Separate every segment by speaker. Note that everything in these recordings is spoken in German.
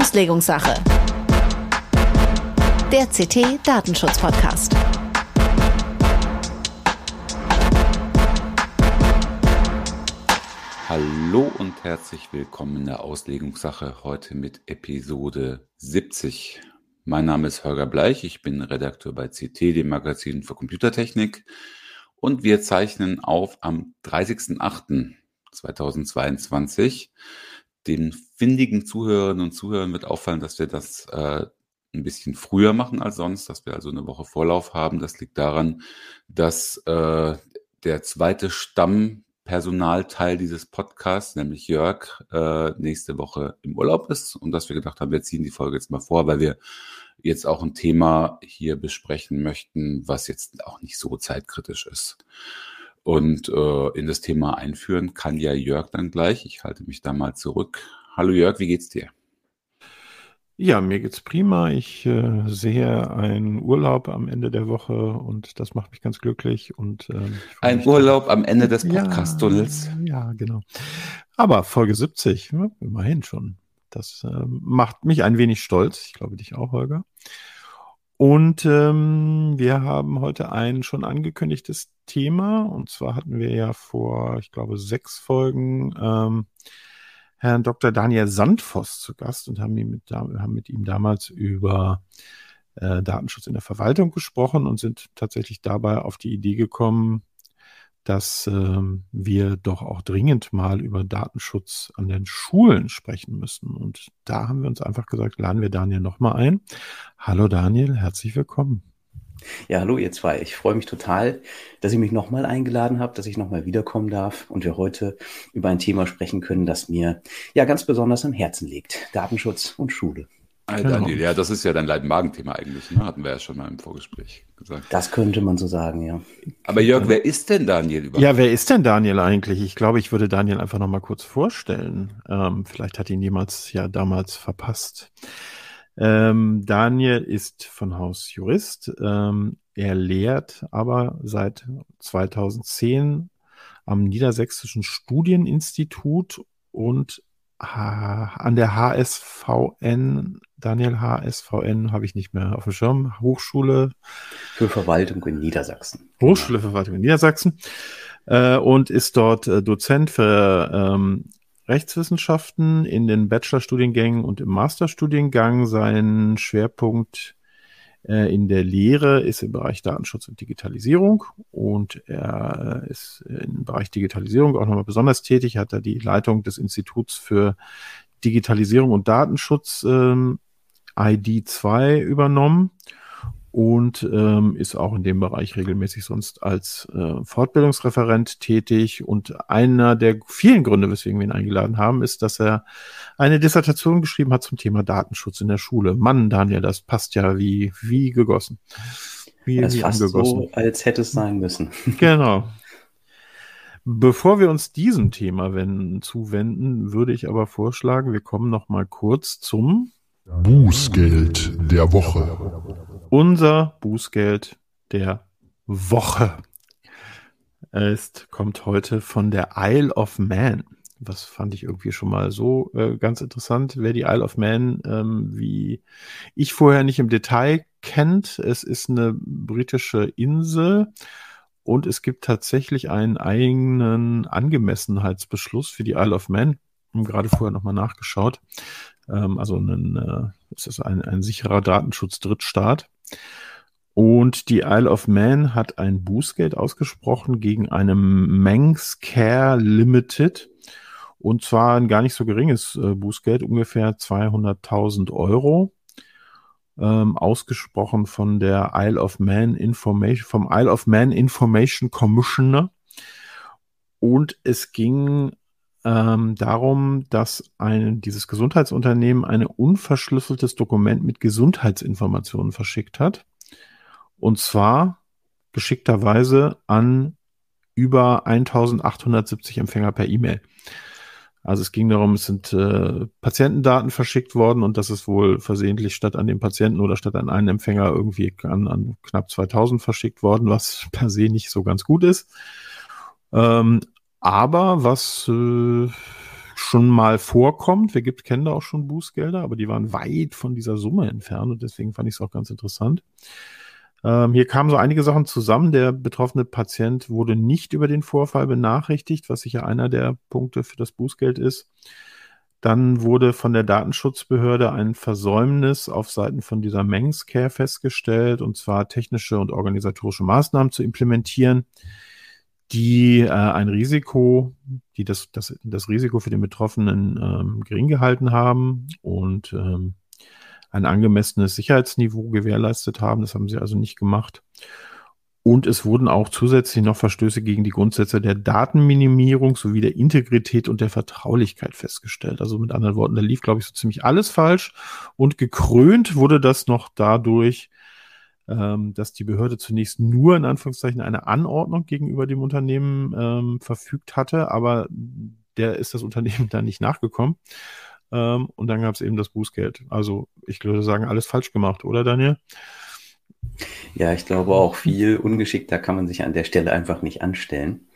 Speaker 1: Auslegungssache. Der CT Datenschutz Podcast.
Speaker 2: Hallo und herzlich willkommen in der Auslegungssache heute mit Episode 70. Mein Name ist Holger Bleich, ich bin Redakteur bei CT, dem Magazin für Computertechnik. Und wir zeichnen auf am 30.08.2022. Den findigen Zuhörerinnen und Zuhörern wird auffallen, dass wir das äh, ein bisschen früher machen als sonst, dass wir also eine Woche Vorlauf haben. Das liegt daran, dass äh, der zweite Stammpersonalteil dieses Podcasts, nämlich Jörg, äh, nächste Woche im Urlaub ist und dass wir gedacht haben, wir ziehen die Folge jetzt mal vor, weil wir jetzt auch ein Thema hier besprechen möchten, was jetzt auch nicht so zeitkritisch ist. Und äh, in das Thema einführen kann ja Jörg dann gleich. Ich halte mich da mal zurück. Hallo Jörg, wie geht's dir?
Speaker 3: Ja, mir geht's prima. Ich äh, sehe einen Urlaub am Ende der Woche und das macht mich ganz glücklich. Und
Speaker 2: ähm, ein Urlaub am Ende des Podcast-Tunnels.
Speaker 3: Ja, ja, genau. Aber Folge 70, ja, immerhin schon. Das äh, macht mich ein wenig stolz. Ich glaube dich auch, Holger. Und ähm, wir haben heute ein schon angekündigtes Thema. Und zwar hatten wir ja vor, ich glaube, sechs Folgen ähm, Herrn Dr. Daniel Sandvoss zu Gast und haben, mit, haben mit ihm damals über äh, Datenschutz in der Verwaltung gesprochen und sind tatsächlich dabei auf die Idee gekommen, dass ähm, wir doch auch dringend mal über Datenschutz an den Schulen sprechen müssen. Und da haben wir uns einfach gesagt, laden wir Daniel nochmal ein. Hallo Daniel, herzlich willkommen.
Speaker 4: Ja, hallo ihr zwei. Ich freue mich total, dass ihr mich nochmal eingeladen habt, dass ich nochmal wiederkommen darf und wir heute über ein Thema sprechen können, das mir ja ganz besonders am Herzen liegt. Datenschutz und Schule.
Speaker 2: Genau. Daniel, ja, das ist ja dein Leid-Magen-Thema eigentlich, ne? hatten wir ja schon mal im Vorgespräch gesagt.
Speaker 4: Das könnte man so sagen, ja.
Speaker 2: Aber Jörg, wer ist denn Daniel
Speaker 3: überhaupt? Ja, wer ist denn Daniel eigentlich? Ich glaube, ich würde Daniel einfach noch mal kurz vorstellen. Ähm, vielleicht hat ihn jemals ja damals verpasst. Ähm, Daniel ist von Haus Jurist. Ähm, er lehrt aber seit 2010 am Niedersächsischen Studieninstitut und an der HSVN, Daniel HSVN habe ich nicht mehr auf dem Schirm, Hochschule
Speaker 4: für Verwaltung in Niedersachsen.
Speaker 3: Hochschule für Verwaltung in Niedersachsen äh, und ist dort äh, Dozent für ähm, Rechtswissenschaften in den Bachelorstudiengängen und im Masterstudiengang. Sein Schwerpunkt äh, in der Lehre ist im Bereich Datenschutz und Digitalisierung und er ist im Bereich Digitalisierung auch nochmal besonders tätig, hat er die Leitung des Instituts für Digitalisierung und Datenschutz ähm, ID2 übernommen und ähm, ist auch in dem Bereich regelmäßig sonst als äh, Fortbildungsreferent tätig. Und einer der vielen Gründe, weswegen wir ihn eingeladen haben, ist, dass er eine Dissertation geschrieben hat zum Thema Datenschutz in der Schule. Mann, Daniel, das passt ja wie, wie gegossen.
Speaker 4: Wie, das wie fast angegossen. so, als hätte es sein müssen.
Speaker 3: Genau. Bevor wir uns diesem Thema wenden, zuwenden, würde ich aber vorschlagen, wir kommen noch mal kurz zum
Speaker 5: Bußgeld der Woche.
Speaker 3: Unser Bußgeld der Woche ist, kommt heute von der Isle of Man. Was fand ich irgendwie schon mal so äh, ganz interessant. Wer die Isle of Man, ähm, wie ich vorher nicht im Detail kennt, es ist eine britische Insel und es gibt tatsächlich einen eigenen Angemessenheitsbeschluss für die Isle of Man. Gerade vorher nochmal nachgeschaut. Ähm, also ein, äh, es ist ein, ein sicherer Datenschutz-Drittstaat. Und die Isle of Man hat ein Bußgeld ausgesprochen gegen eine Manx Care Limited. Und zwar ein gar nicht so geringes äh, Bußgeld, ungefähr 200.000 Euro. Ähm, ausgesprochen von der Isle of Man Information, vom Isle of Man Information Commissioner. Und es ging ähm, darum, dass ein, dieses Gesundheitsunternehmen ein unverschlüsseltes Dokument mit Gesundheitsinformationen verschickt hat. Und zwar geschickterweise an über 1870 Empfänger per E-Mail. Also es ging darum, es sind äh, Patientendaten verschickt worden und das ist wohl versehentlich statt an den Patienten oder statt an einen Empfänger irgendwie an, an knapp 2000 verschickt worden, was per se nicht so ganz gut ist. Ähm, aber was äh, schon mal vorkommt. Wir gibt, kennen da auch schon Bußgelder, aber die waren weit von dieser Summe entfernt und deswegen fand ich es auch ganz interessant. Ähm, hier kamen so einige Sachen zusammen. Der betroffene Patient wurde nicht über den Vorfall benachrichtigt, was sicher einer der Punkte für das Bußgeld ist. Dann wurde von der Datenschutzbehörde ein Versäumnis auf Seiten von dieser Mengscare festgestellt, und zwar technische und organisatorische Maßnahmen zu implementieren, die äh, ein Risiko, die das, das, das Risiko für den Betroffenen ähm, gering gehalten haben und ähm, ein angemessenes Sicherheitsniveau gewährleistet haben. Das haben sie also nicht gemacht. Und es wurden auch zusätzlich noch Verstöße gegen die Grundsätze der Datenminimierung sowie der Integrität und der Vertraulichkeit festgestellt. Also mit anderen Worten, da lief, glaube ich, so ziemlich alles falsch. Und gekrönt wurde das noch dadurch, ähm, dass die Behörde zunächst nur in Anführungszeichen eine Anordnung gegenüber dem Unternehmen ähm, verfügt hatte, aber der ist das Unternehmen da nicht nachgekommen. Ähm, und dann gab es eben das Bußgeld. Also ich würde sagen, alles falsch gemacht, oder Daniel?
Speaker 4: Ja, ich glaube auch viel ungeschickter kann man sich an der Stelle einfach nicht anstellen.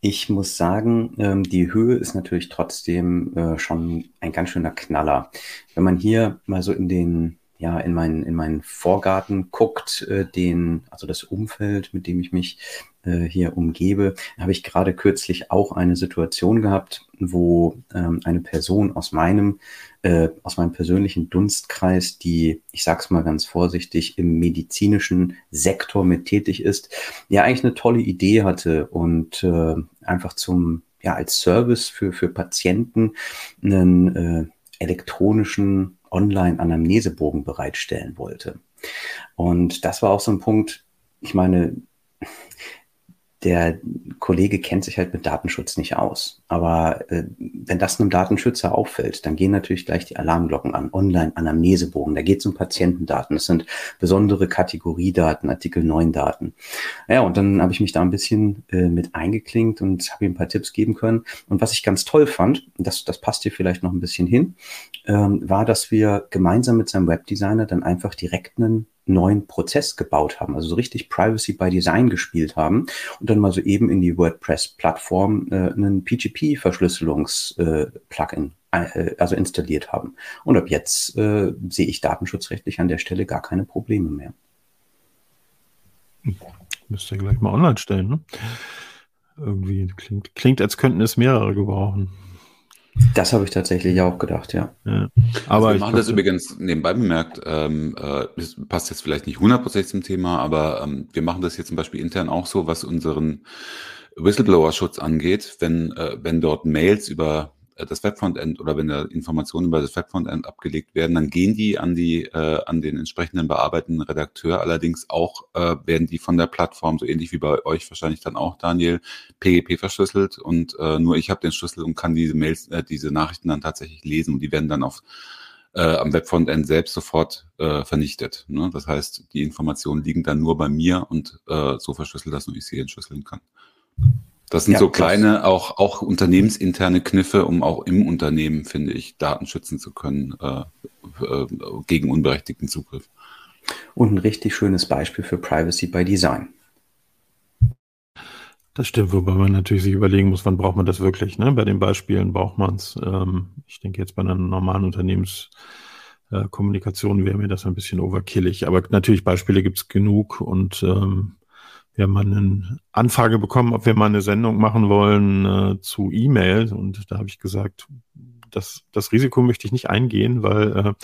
Speaker 4: Ich muss sagen, ähm, die Höhe ist natürlich trotzdem äh, schon ein ganz schöner Knaller. Wenn man hier mal so in den ja in meinen in meinen Vorgarten guckt, äh, den also das Umfeld, mit dem ich mich äh, hier umgebe, habe ich gerade kürzlich auch eine Situation gehabt, wo ähm, eine Person aus meinem äh, aus meinem persönlichen Dunstkreis, die ich sag's mal ganz vorsichtig im medizinischen Sektor mit tätig ist, ja eigentlich eine tolle Idee hatte und äh, einfach zum ja als Service für für Patienten einen äh, elektronischen Online-Anamnesebogen bereitstellen wollte. Und das war auch so ein Punkt, ich meine, der Kollege kennt sich halt mit Datenschutz nicht aus. Aber äh, wenn das einem Datenschützer auffällt, dann gehen natürlich gleich die Alarmglocken an. Online-Anamnesebogen, da geht es um Patientendaten. Das sind besondere Kategoriedaten, Artikel 9 Daten. Ja, und dann habe ich mich da ein bisschen äh, mit eingeklinkt und habe ihm ein paar Tipps geben können. Und was ich ganz toll fand, das, das passt hier vielleicht noch ein bisschen hin, ähm, war, dass wir gemeinsam mit seinem Webdesigner dann einfach direkt einen neuen Prozess gebaut haben, also so richtig Privacy by Design gespielt haben und dann mal so eben in die WordPress-Plattform äh, einen PGP-Verschlüsselungs-Plugin äh, also installiert haben. Und ab jetzt äh, sehe ich datenschutzrechtlich an der Stelle gar keine Probleme mehr.
Speaker 3: Müsst ihr gleich mal online stellen, ne? Irgendwie klingt, klingt, als könnten es mehrere gebrauchen.
Speaker 4: Das habe ich tatsächlich auch gedacht, ja. ja.
Speaker 2: Aber also wir machen das übrigens nebenbei bemerkt, ähm, äh, das passt jetzt vielleicht nicht hundertprozentig zum Thema, aber ähm, wir machen das jetzt zum Beispiel intern auch so, was unseren Whistleblower-Schutz angeht, wenn, äh, wenn dort Mails über das Webfrontend oder wenn da Informationen über das Webfrontend abgelegt werden, dann gehen die an die äh, an den entsprechenden bearbeitenden Redakteur. Allerdings auch äh, werden die von der Plattform so ähnlich wie bei euch wahrscheinlich dann auch Daniel PGP verschlüsselt und äh, nur ich habe den Schlüssel und kann diese Mails, äh, diese Nachrichten dann tatsächlich lesen und die werden dann auf äh, am Webfrontend selbst sofort äh, vernichtet. Ne? Das heißt, die Informationen liegen dann nur bei mir und äh, so verschlüsselt, dass nur ich sie entschlüsseln kann. Das sind ja, so kleine, auch, auch unternehmensinterne Kniffe, um auch im Unternehmen, finde ich, Daten schützen zu können äh, äh, gegen unberechtigten Zugriff.
Speaker 4: Und ein richtig schönes Beispiel für Privacy by Design.
Speaker 3: Das stimmt, wobei man natürlich sich überlegen muss, wann braucht man das wirklich. Ne? Bei den Beispielen braucht man es. Ähm, ich denke jetzt bei einer normalen Unternehmenskommunikation äh, wäre mir das ein bisschen overkillig. Aber natürlich Beispiele gibt es genug und ähm, wir haben mal eine Anfrage bekommen, ob wir mal eine Sendung machen wollen äh, zu E-Mail. Und da habe ich gesagt, das, das Risiko möchte ich nicht eingehen, weil äh,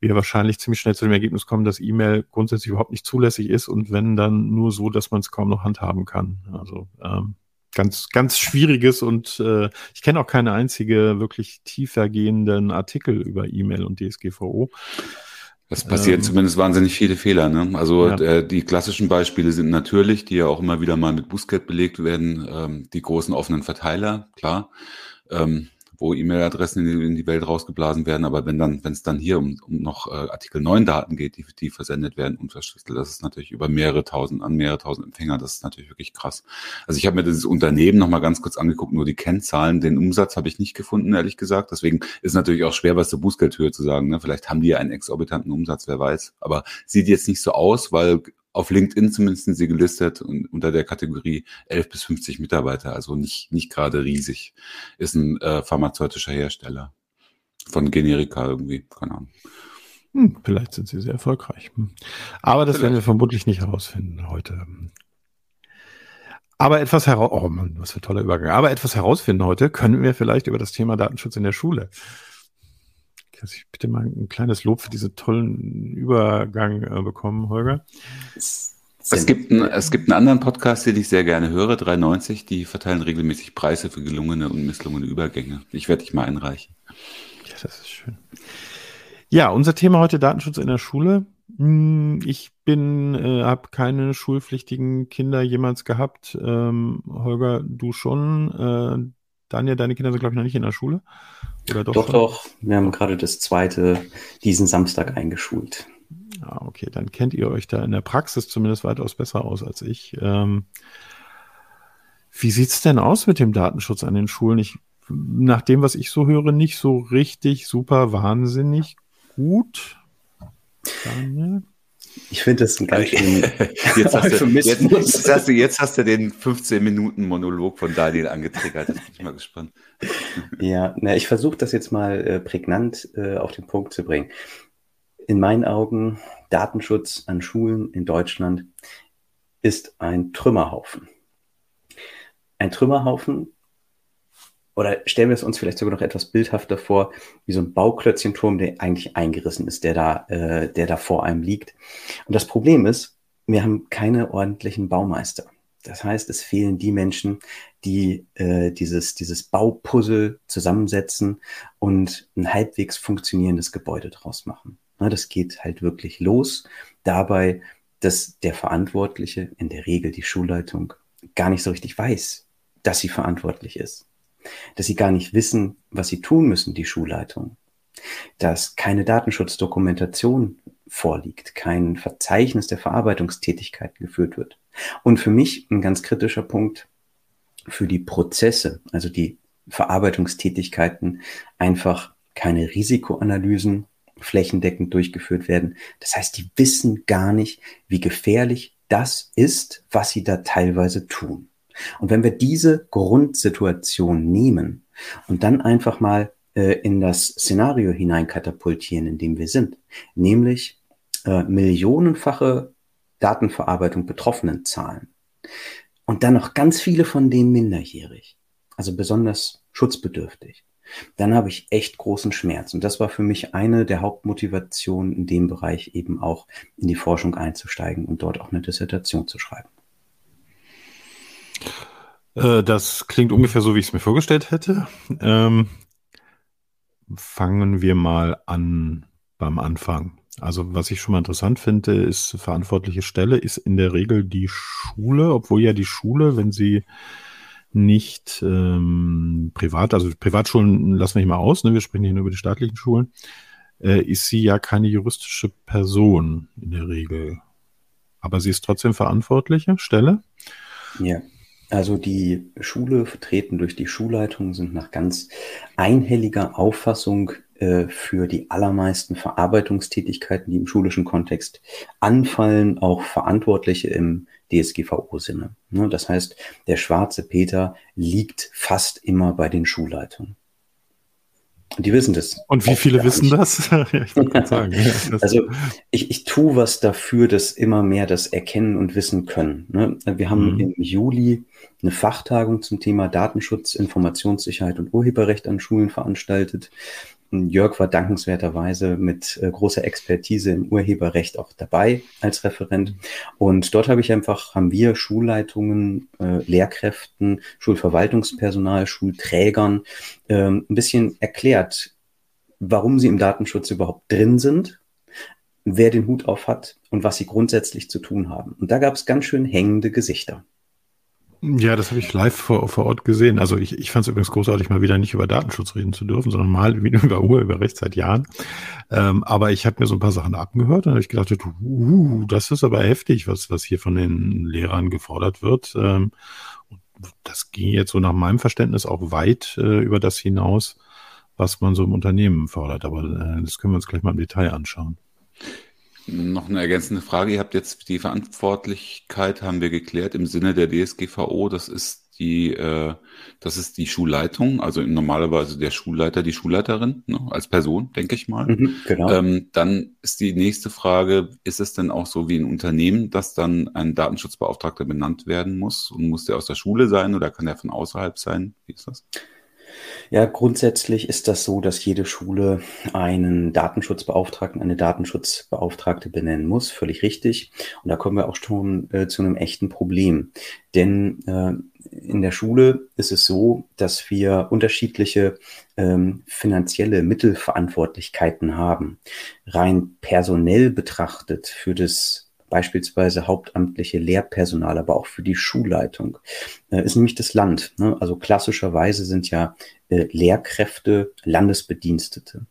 Speaker 3: wir wahrscheinlich ziemlich schnell zu dem Ergebnis kommen, dass E-Mail grundsätzlich überhaupt nicht zulässig ist und wenn dann nur so, dass man es kaum noch handhaben kann. Also ähm, ganz, ganz schwieriges und äh, ich kenne auch keine einzige wirklich tiefergehenden Artikel über E-Mail und DSGVO.
Speaker 2: Es passieren ähm, zumindest wahnsinnig viele Fehler. Ne? Also ja. äh, die klassischen Beispiele sind natürlich, die ja auch immer wieder mal mit Bußgeld belegt werden, ähm, die großen offenen Verteiler, klar. Ähm, wo E-Mail-Adressen in, in, die Welt rausgeblasen werden. Aber wenn dann, wenn es dann hier um, um noch äh, Artikel 9 Daten geht, die, die versendet werden, unverschlüsselt, das ist natürlich über mehrere tausend, an mehrere tausend Empfänger, das ist natürlich wirklich krass. Also ich habe mir dieses Unternehmen nochmal ganz kurz angeguckt, nur die Kennzahlen, den Umsatz habe ich nicht gefunden, ehrlich gesagt. Deswegen ist natürlich auch schwer, was zur Bußgeldhöhe zu sagen. Ne? Vielleicht haben die ja einen exorbitanten Umsatz, wer weiß. Aber sieht jetzt nicht so aus, weil auf LinkedIn zumindest sind sie gelistet und unter der Kategorie 11 bis 50 Mitarbeiter, also nicht, nicht gerade riesig. Ist ein äh, pharmazeutischer Hersteller von Generika irgendwie, keine Ahnung.
Speaker 3: Hm, vielleicht sind sie sehr erfolgreich. Hm. Aber das vielleicht. werden wir vermutlich nicht herausfinden heute. Aber etwas heraus, oh Mann, was für ein toller Übergang. Aber etwas herausfinden heute können wir vielleicht über das Thema Datenschutz in der Schule. Kann ich bitte mal ein kleines Lob für diesen tollen Übergang äh, bekommen, Holger?
Speaker 2: Es gibt, ein, es gibt einen anderen Podcast, den ich sehr gerne höre, 93, die verteilen regelmäßig Preise für gelungene und misslungene Übergänge. Ich werde dich mal einreichen.
Speaker 3: Ja, das ist schön. Ja, unser Thema heute Datenschutz in der Schule. Hm, ich bin, äh, habe keine schulpflichtigen Kinder jemals gehabt. Ähm, Holger, du schon. Äh, Daniel, deine Kinder sind, glaube ich, noch nicht in der Schule.
Speaker 4: Oder doch? Doch, doch. Wir haben gerade das zweite diesen Samstag eingeschult.
Speaker 3: Ah, okay, dann kennt ihr euch da in der Praxis zumindest weitaus besser aus als ich. Ähm, wie sieht's denn aus mit dem Datenschutz an den Schulen? Ich, nach dem, was ich so höre, nicht so richtig super wahnsinnig gut.
Speaker 4: Daniel? Ich finde das ein ganz schön
Speaker 2: jetzt, hast du, jetzt, jetzt, hast du, jetzt hast du den 15 Minuten Monolog von Daniel angetriggert. Jetzt bin ich mal gespannt.
Speaker 4: Ja, na, ich versuche das jetzt mal äh, prägnant äh, auf den Punkt zu bringen. In meinen Augen, Datenschutz an Schulen in Deutschland ist ein Trümmerhaufen. Ein Trümmerhaufen, oder stellen wir es uns vielleicht sogar noch etwas bildhafter vor, wie so ein Bauklötzchenturm, der eigentlich eingerissen ist, der da, äh, der da vor einem liegt. Und das Problem ist, wir haben keine ordentlichen Baumeister. Das heißt, es fehlen die Menschen, die äh, dieses, dieses Baupuzzle zusammensetzen und ein halbwegs funktionierendes Gebäude draus machen. Na, das geht halt wirklich los dabei, dass der Verantwortliche, in der Regel die Schulleitung, gar nicht so richtig weiß, dass sie verantwortlich ist dass sie gar nicht wissen, was sie tun müssen, die Schulleitung, dass keine Datenschutzdokumentation vorliegt, kein Verzeichnis der Verarbeitungstätigkeiten geführt wird. Und für mich ein ganz kritischer Punkt für die Prozesse, also die Verarbeitungstätigkeiten, einfach keine Risikoanalysen flächendeckend durchgeführt werden. Das heißt, die wissen gar nicht, wie gefährlich das ist, was sie da teilweise tun. Und wenn wir diese Grundsituation nehmen und dann einfach mal äh, in das Szenario hineinkatapultieren, in dem wir sind, nämlich äh, millionenfache Datenverarbeitung betroffenen Zahlen und dann noch ganz viele von denen minderjährig, also besonders schutzbedürftig, dann habe ich echt großen Schmerz. Und das war für mich eine der Hauptmotivationen, in dem Bereich eben auch in die Forschung einzusteigen und dort auch eine Dissertation zu schreiben.
Speaker 3: Äh, das klingt ungefähr so, wie ich es mir vorgestellt hätte. Ähm, fangen wir mal an beim Anfang. Also was ich schon mal interessant finde, ist verantwortliche Stelle ist in der Regel die Schule, obwohl ja die Schule, wenn sie nicht ähm, privat, also Privatschulen lassen wir nicht mal aus, ne? wir sprechen hier nur über die staatlichen Schulen, äh, ist sie ja keine juristische Person in der Regel. Aber sie ist trotzdem verantwortliche Stelle.
Speaker 4: Ja. Also die Schule, vertreten durch die Schulleitung, sind nach ganz einhelliger Auffassung äh, für die allermeisten Verarbeitungstätigkeiten, die im schulischen Kontext anfallen, auch Verantwortliche im DSGVO-Sinne. Ne, das heißt, der schwarze Peter liegt fast immer bei den Schulleitungen. Die wissen das.
Speaker 3: Und wie viele wissen das?
Speaker 4: ich sagen. Ja, also ich, ich tue was dafür, dass immer mehr das erkennen und wissen können. Ne? Wir haben mhm. im Juli eine Fachtagung zum Thema Datenschutz, Informationssicherheit und Urheberrecht an Schulen veranstaltet. Jörg war dankenswerterweise mit äh, großer Expertise im Urheberrecht auch dabei als Referent. Und dort habe ich einfach, haben wir Schulleitungen, äh, Lehrkräften, Schulverwaltungspersonal, Schulträgern äh, ein bisschen erklärt, warum sie im Datenschutz überhaupt drin sind, wer den Hut auf hat und was sie grundsätzlich zu tun haben. Und da gab es ganz schön hängende Gesichter.
Speaker 3: Ja, das habe ich live vor, vor Ort gesehen. Also ich, ich fand es übrigens großartig, mal wieder nicht über Datenschutz reden zu dürfen, sondern mal wieder über Urheberrecht seit Jahren. Ähm, aber ich habe mir so ein paar Sachen abgehört und habe ich gedacht, uh, das ist aber heftig, was, was hier von den Lehrern gefordert wird. Ähm, das ging jetzt so nach meinem Verständnis auch weit äh, über das hinaus, was man so im Unternehmen fordert. Aber äh, das können wir uns gleich mal im Detail anschauen.
Speaker 2: Noch eine ergänzende Frage. Ihr habt jetzt die Verantwortlichkeit, haben wir geklärt, im Sinne der DSGVO. Das ist die, äh, das ist die Schulleitung, also normalerweise der Schulleiter, die Schulleiterin, ne, als Person, denke ich mal. Mhm, genau. Ähm, dann ist die nächste Frage, ist es denn auch so wie ein Unternehmen, dass dann ein Datenschutzbeauftragter benannt werden muss? Und muss der aus der Schule sein oder kann der von außerhalb sein? Wie ist das?
Speaker 4: Ja, grundsätzlich ist das so, dass jede Schule einen Datenschutzbeauftragten, eine Datenschutzbeauftragte benennen muss, völlig richtig. Und da kommen wir auch schon äh, zu einem echten Problem. Denn äh, in der Schule ist es so, dass wir unterschiedliche ähm, finanzielle Mittelverantwortlichkeiten haben. Rein personell betrachtet für das beispielsweise hauptamtliche Lehrpersonal, aber auch für die Schulleitung, äh, ist nämlich das Land. Ne? Also klassischerweise sind ja äh, Lehrkräfte Landesbedienstete.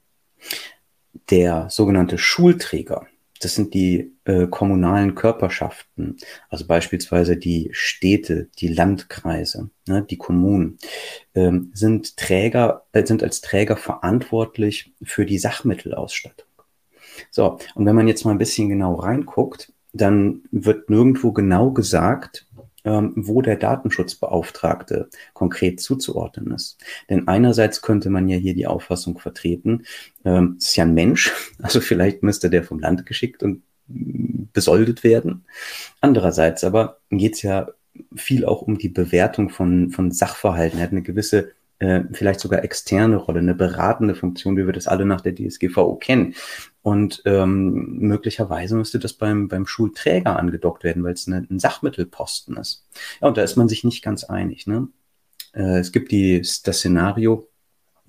Speaker 4: Der sogenannte Schulträger, das sind die äh, kommunalen Körperschaften, also beispielsweise die Städte, die Landkreise, ne, die Kommunen, ähm, sind Träger, äh, sind als Träger verantwortlich für die Sachmittelausstattung. So, und wenn man jetzt mal ein bisschen genau reinguckt, dann wird nirgendwo genau gesagt, ähm, wo der Datenschutzbeauftragte konkret zuzuordnen ist. Denn einerseits könnte man ja hier die Auffassung vertreten, ähm, es ist ja ein Mensch, also vielleicht müsste der vom Land geschickt und besoldet werden. Andererseits aber geht es ja viel auch um die Bewertung von, von Sachverhalten. Er hat eine gewisse äh, vielleicht sogar externe Rolle, eine beratende Funktion, wie wir das alle nach der DSGVO kennen. Und ähm, möglicherweise müsste das beim, beim Schulträger angedockt werden, weil es eine, ein Sachmittelposten ist. Ja, und da ist man sich nicht ganz einig. Ne? Äh, es gibt die, das Szenario,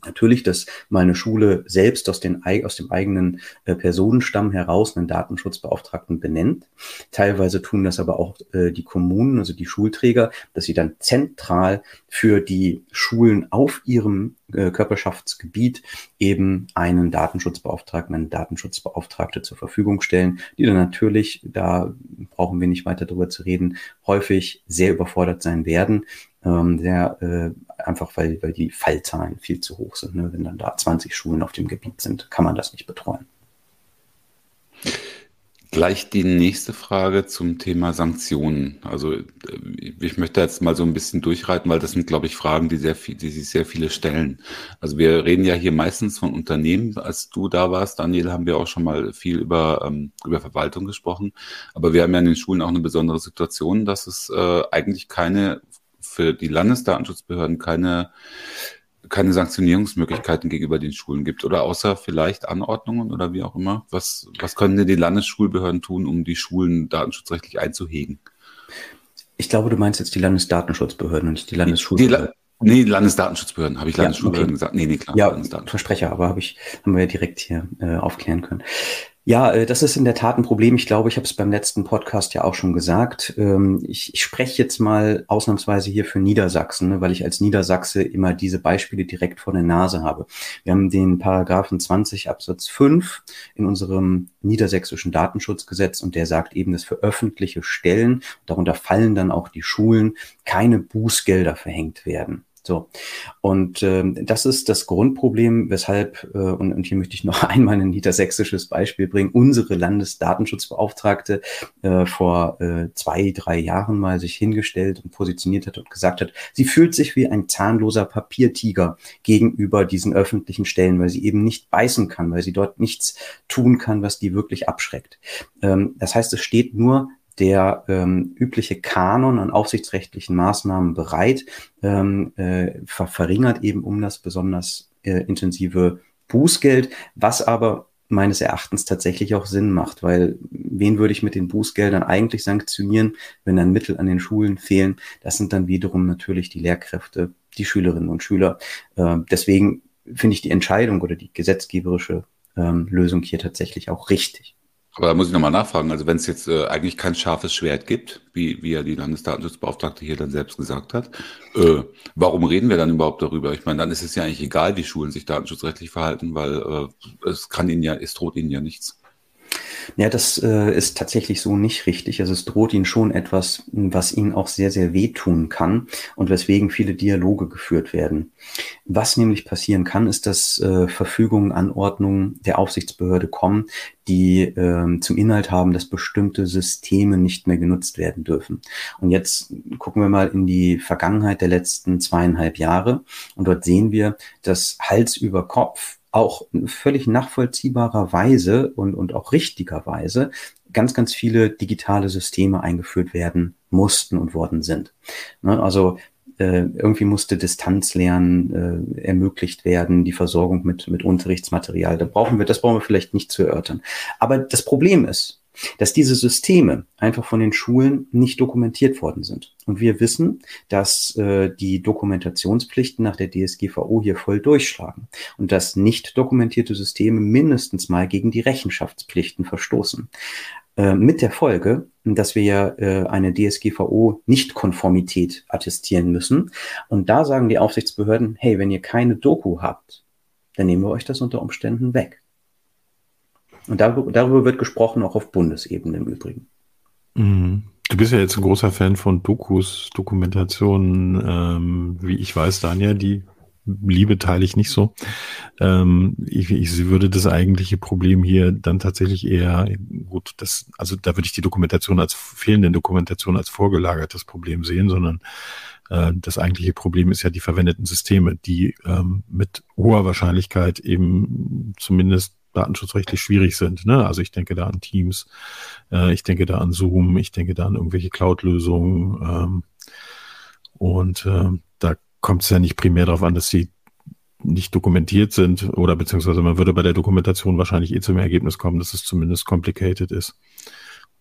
Speaker 4: Natürlich, dass mal eine Schule selbst aus, den, aus dem eigenen äh, Personenstamm heraus einen Datenschutzbeauftragten benennt. Teilweise tun das aber auch äh, die Kommunen, also die Schulträger, dass sie dann zentral für die Schulen auf ihrem äh, Körperschaftsgebiet eben einen Datenschutzbeauftragten, eine Datenschutzbeauftragte zur Verfügung stellen, die dann natürlich, da brauchen wir nicht weiter drüber zu reden, häufig sehr überfordert sein werden, ähm, sehr äh, einfach, weil, weil die Fallzahlen viel zu hoch sind. Ne? Wenn dann da 20 Schulen auf dem Gebiet sind, kann man das nicht betreuen.
Speaker 2: Gleich die nächste Frage zum Thema Sanktionen. Also äh, ich möchte jetzt mal so ein bisschen durchreiten, weil das sind, glaube ich, Fragen, die sehr viel, die sich sehr viele stellen. Also wir reden ja hier meistens von Unternehmen. Als du da warst, Daniel, haben wir auch schon mal viel über, ähm, über Verwaltung gesprochen. Aber wir haben ja in den Schulen auch eine besondere Situation, dass es äh, eigentlich keine für die Landesdatenschutzbehörden keine, keine Sanktionierungsmöglichkeiten gegenüber den Schulen gibt oder außer vielleicht Anordnungen oder wie auch immer. Was, was können denn die Landesschulbehörden tun, um die Schulen datenschutzrechtlich einzuhegen?
Speaker 4: Ich glaube, du meinst jetzt die Landesdatenschutzbehörden und nicht die Landesschulbehörden.
Speaker 2: Die, nee, Landesdatenschutzbehörden, habe ich Landesschulbehörden ja, okay. gesagt? Nee, nee,
Speaker 4: klar. Ja, Versprecher, aber habe ich, haben wir ja direkt hier äh, aufklären können. Ja, äh, das ist in der Tat ein Problem. Ich glaube, ich habe es beim letzten Podcast ja auch schon gesagt. Ähm, ich, ich spreche jetzt mal ausnahmsweise hier für Niedersachsen, ne, weil ich als Niedersachse immer diese Beispiele direkt vor der Nase habe. Wir haben den Paragraphen 20 Absatz 5 in unserem niedersächsischen Datenschutzgesetz und der sagt eben, dass für öffentliche Stellen, darunter fallen dann auch die Schulen, keine Bußgelder verhängt werden. So. Und ähm, das ist das Grundproblem, weshalb, äh, und, und hier möchte ich noch einmal ein niedersächsisches Beispiel bringen, unsere Landesdatenschutzbeauftragte äh, vor äh, zwei, drei Jahren mal sich hingestellt und positioniert hat und gesagt hat, sie fühlt sich wie ein zahnloser Papiertiger gegenüber diesen öffentlichen Stellen, weil sie eben nicht beißen kann, weil sie dort nichts tun kann, was die wirklich abschreckt. Ähm, das heißt, es steht nur der ähm, übliche Kanon an aufsichtsrechtlichen Maßnahmen bereit, ähm, äh, ver verringert eben um das besonders äh, intensive Bußgeld, was aber meines Erachtens tatsächlich auch Sinn macht, weil wen würde ich mit den Bußgeldern eigentlich sanktionieren, wenn dann Mittel an den Schulen fehlen? Das sind dann wiederum natürlich die Lehrkräfte, die Schülerinnen und Schüler. Äh, deswegen finde ich die Entscheidung oder die gesetzgeberische ähm, Lösung hier tatsächlich auch richtig.
Speaker 2: Aber da muss ich nochmal nachfragen. Also wenn es jetzt äh, eigentlich kein scharfes Schwert gibt, wie, wie ja die Landesdatenschutzbeauftragte hier dann selbst gesagt hat, äh, warum reden wir dann überhaupt darüber? Ich meine, dann ist es ja eigentlich egal, wie Schulen sich datenschutzrechtlich verhalten, weil äh, es kann ihnen ja, es droht ihnen ja nichts.
Speaker 4: Ja, das äh, ist tatsächlich so nicht richtig. Also es droht ihnen schon etwas, was ihnen auch sehr, sehr wehtun kann und weswegen viele Dialoge geführt werden. Was nämlich passieren kann, ist, dass äh, Verfügungen, Anordnungen der Aufsichtsbehörde kommen, die äh, zum Inhalt haben, dass bestimmte Systeme nicht mehr genutzt werden dürfen. Und jetzt gucken wir mal in die Vergangenheit der letzten zweieinhalb Jahre und dort sehen wir, dass Hals über Kopf auch völlig nachvollziehbarerweise und, und auch richtigerweise ganz, ganz viele digitale Systeme eingeführt werden mussten und worden sind. Ne, also äh, irgendwie musste Distanzlernen äh, ermöglicht werden, die Versorgung mit, mit Unterrichtsmaterial. Da brauchen wir, das brauchen wir vielleicht nicht zu erörtern. Aber das Problem ist, dass diese Systeme einfach von den Schulen nicht dokumentiert worden sind. Und wir wissen, dass äh, die Dokumentationspflichten nach der DSGVO hier voll durchschlagen und dass nicht dokumentierte Systeme mindestens mal gegen die Rechenschaftspflichten verstoßen. Äh, mit der Folge, dass wir ja äh, eine DSGVO-Nicht-Konformität attestieren müssen. Und da sagen die Aufsichtsbehörden, hey, wenn ihr keine Doku habt, dann nehmen wir euch das unter Umständen weg. Und darüber, darüber wird gesprochen, auch auf Bundesebene im Übrigen.
Speaker 3: Mhm. Du bist ja jetzt ein großer Fan von Dokus, Dokumentationen, ähm, wie ich weiß, Daniel, die Liebe teile ich nicht so. Ähm, ich, ich würde das eigentliche Problem hier dann tatsächlich eher, gut, das, also da würde ich die Dokumentation als fehlende Dokumentation als vorgelagertes Problem sehen, sondern äh, das eigentliche Problem ist ja die verwendeten Systeme, die ähm, mit hoher Wahrscheinlichkeit eben zumindest datenschutzrechtlich schwierig sind. Ne? Also ich denke da an Teams, äh, ich denke da an Zoom, ich denke da an irgendwelche Cloud-Lösungen. Ähm, und äh, da kommt es ja nicht primär darauf an, dass sie nicht dokumentiert sind oder beziehungsweise man würde bei der Dokumentation wahrscheinlich eh zum Ergebnis kommen, dass es zumindest complicated ist.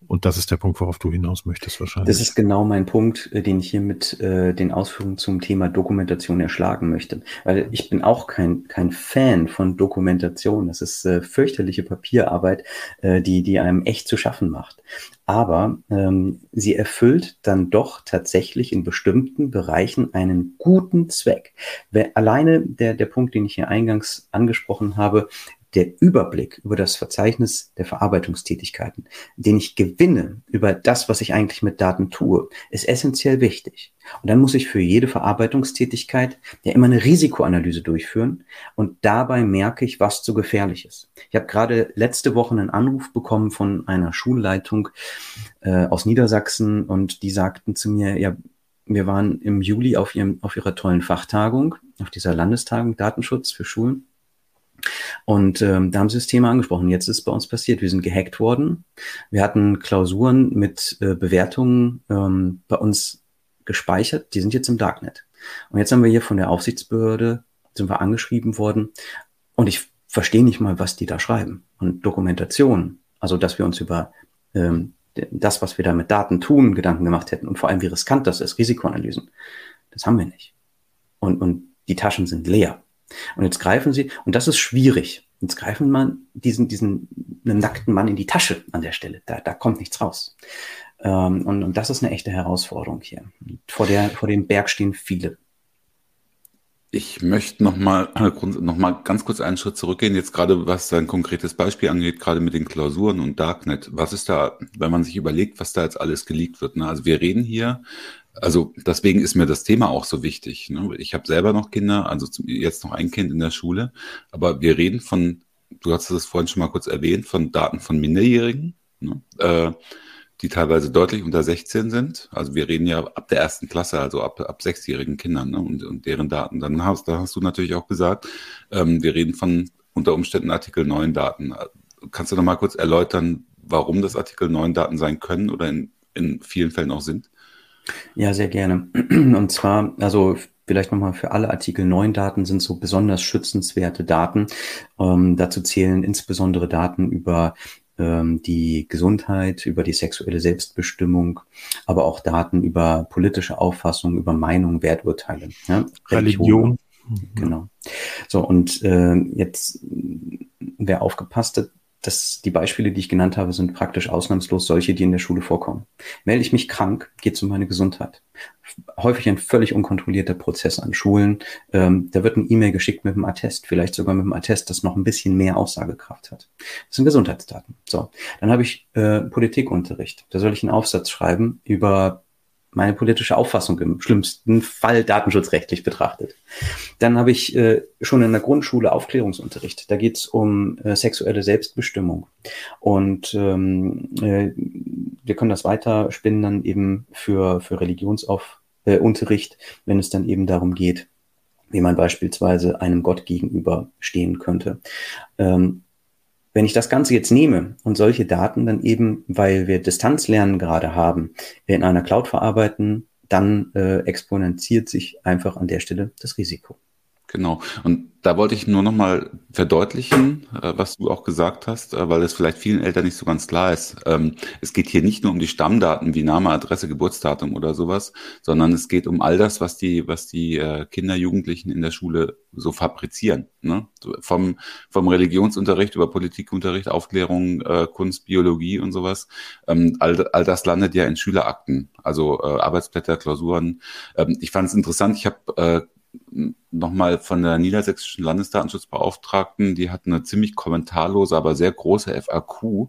Speaker 3: Und das ist der Punkt, worauf du hinaus möchtest wahrscheinlich.
Speaker 4: Das ist genau mein Punkt, äh, den ich hier mit äh, den Ausführungen zum Thema Dokumentation erschlagen möchte. Weil ich bin auch kein, kein Fan von Dokumentation. Das ist äh, fürchterliche Papierarbeit, äh, die, die einem echt zu schaffen macht. Aber ähm, sie erfüllt dann doch tatsächlich in bestimmten Bereichen einen guten Zweck. Wer, alleine der, der Punkt, den ich hier eingangs angesprochen habe, der Überblick über das Verzeichnis der Verarbeitungstätigkeiten, den ich gewinne über das, was ich eigentlich mit Daten tue, ist essentiell wichtig. Und dann muss ich für jede Verarbeitungstätigkeit ja immer eine Risikoanalyse durchführen und dabei merke ich, was zu gefährlich ist. Ich habe gerade letzte Woche einen Anruf bekommen von einer Schulleitung äh, aus Niedersachsen und die sagten zu mir, ja, wir waren im Juli auf, ihrem, auf ihrer tollen Fachtagung, auf dieser Landestagung Datenschutz für Schulen. Und ähm, da haben sie das Thema angesprochen. Jetzt ist bei uns passiert, wir sind gehackt worden. Wir hatten Klausuren mit äh, Bewertungen ähm, bei uns gespeichert, die sind jetzt im Darknet. Und jetzt haben wir hier von der Aufsichtsbehörde, sind wir angeschrieben worden und ich verstehe nicht mal, was die da schreiben. Und Dokumentation, also dass wir uns über ähm, das, was wir da mit Daten tun, Gedanken gemacht hätten und vor allem, wie riskant das ist, Risikoanalysen, das haben wir nicht. Und, und die Taschen sind leer. Und jetzt greifen sie, und das ist schwierig. Jetzt greifen man diesen, diesen nackten Mann in die Tasche an der Stelle. Da, da kommt nichts raus. Ähm, und, und das ist eine echte Herausforderung hier. Vor, der, vor dem Berg stehen viele.
Speaker 2: Ich möchte noch mal, noch mal ganz kurz einen Schritt zurückgehen, jetzt gerade was ein konkretes Beispiel angeht, gerade mit den Klausuren und Darknet. Was ist da, wenn man sich überlegt, was da jetzt alles geleakt wird? Ne? Also wir reden hier also deswegen ist mir das Thema auch so wichtig. Ne? Ich habe selber noch Kinder, also jetzt noch ein Kind in der Schule, aber wir reden von, du hast es vorhin schon mal kurz erwähnt, von Daten von Minderjährigen, ne? äh, die teilweise deutlich unter 16 sind. Also wir reden ja ab der ersten Klasse, also ab, ab sechsjährigen Kindern ne? und, und deren Daten. Dann hast, da hast du natürlich auch gesagt, ähm, wir reden von unter Umständen Artikel 9 Daten. Kannst du noch mal kurz erläutern, warum das Artikel 9 Daten sein können oder in, in vielen Fällen auch sind?
Speaker 4: Ja, sehr gerne. Und zwar, also vielleicht nochmal für alle Artikel 9 Daten sind so besonders schützenswerte Daten. Ähm, dazu zählen insbesondere Daten über ähm, die Gesundheit, über die sexuelle Selbstbestimmung, aber auch Daten über politische Auffassung, über Meinung, Werturteile. Ja?
Speaker 3: Religion.
Speaker 4: Religion. Genau. So, und äh, jetzt, wer aufgepasst hat, das, die Beispiele, die ich genannt habe, sind praktisch ausnahmslos solche, die in der Schule vorkommen. Melde ich mich krank, geht es um meine Gesundheit. Häufig ein völlig unkontrollierter Prozess an Schulen. Ähm, da wird ein E-Mail geschickt mit einem Attest, vielleicht sogar mit einem Attest, das noch ein bisschen mehr Aussagekraft hat. Das sind Gesundheitsdaten. So, dann habe ich äh, Politikunterricht. Da soll ich einen Aufsatz schreiben über meine politische Auffassung im schlimmsten Fall datenschutzrechtlich betrachtet. Dann habe ich äh, schon in der Grundschule Aufklärungsunterricht. Da geht es um äh, sexuelle Selbstbestimmung. Und ähm, äh, wir können das weiter spinnen dann eben für, für Religionsunterricht, wenn es dann eben darum geht, wie man beispielsweise einem Gott gegenüber stehen könnte. Ähm, wenn ich das Ganze jetzt nehme und solche Daten dann eben, weil wir Distanzlernen gerade haben, in einer Cloud verarbeiten, dann äh, exponentiert sich einfach an der Stelle das Risiko.
Speaker 2: Genau. Und da wollte ich nur nochmal verdeutlichen, äh, was du auch gesagt hast, äh, weil es vielleicht vielen Eltern nicht so ganz klar ist. Ähm, es geht hier nicht nur um die Stammdaten wie Name, Adresse, Geburtsdatum oder sowas, sondern es geht um all das, was die, was die äh, Kinder, Jugendlichen in der Schule so fabrizieren. Ne? Vom, vom Religionsunterricht über Politikunterricht, Aufklärung, Kunst, Biologie und sowas. Ähm, all, all das landet ja in Schülerakten, also Arbeitsblätter, Klausuren. Ähm, ich fand es interessant, ich habe nochmal von der niedersächsischen Landesdatenschutzbeauftragten, die hat eine ziemlich kommentarlose, aber sehr große FAQ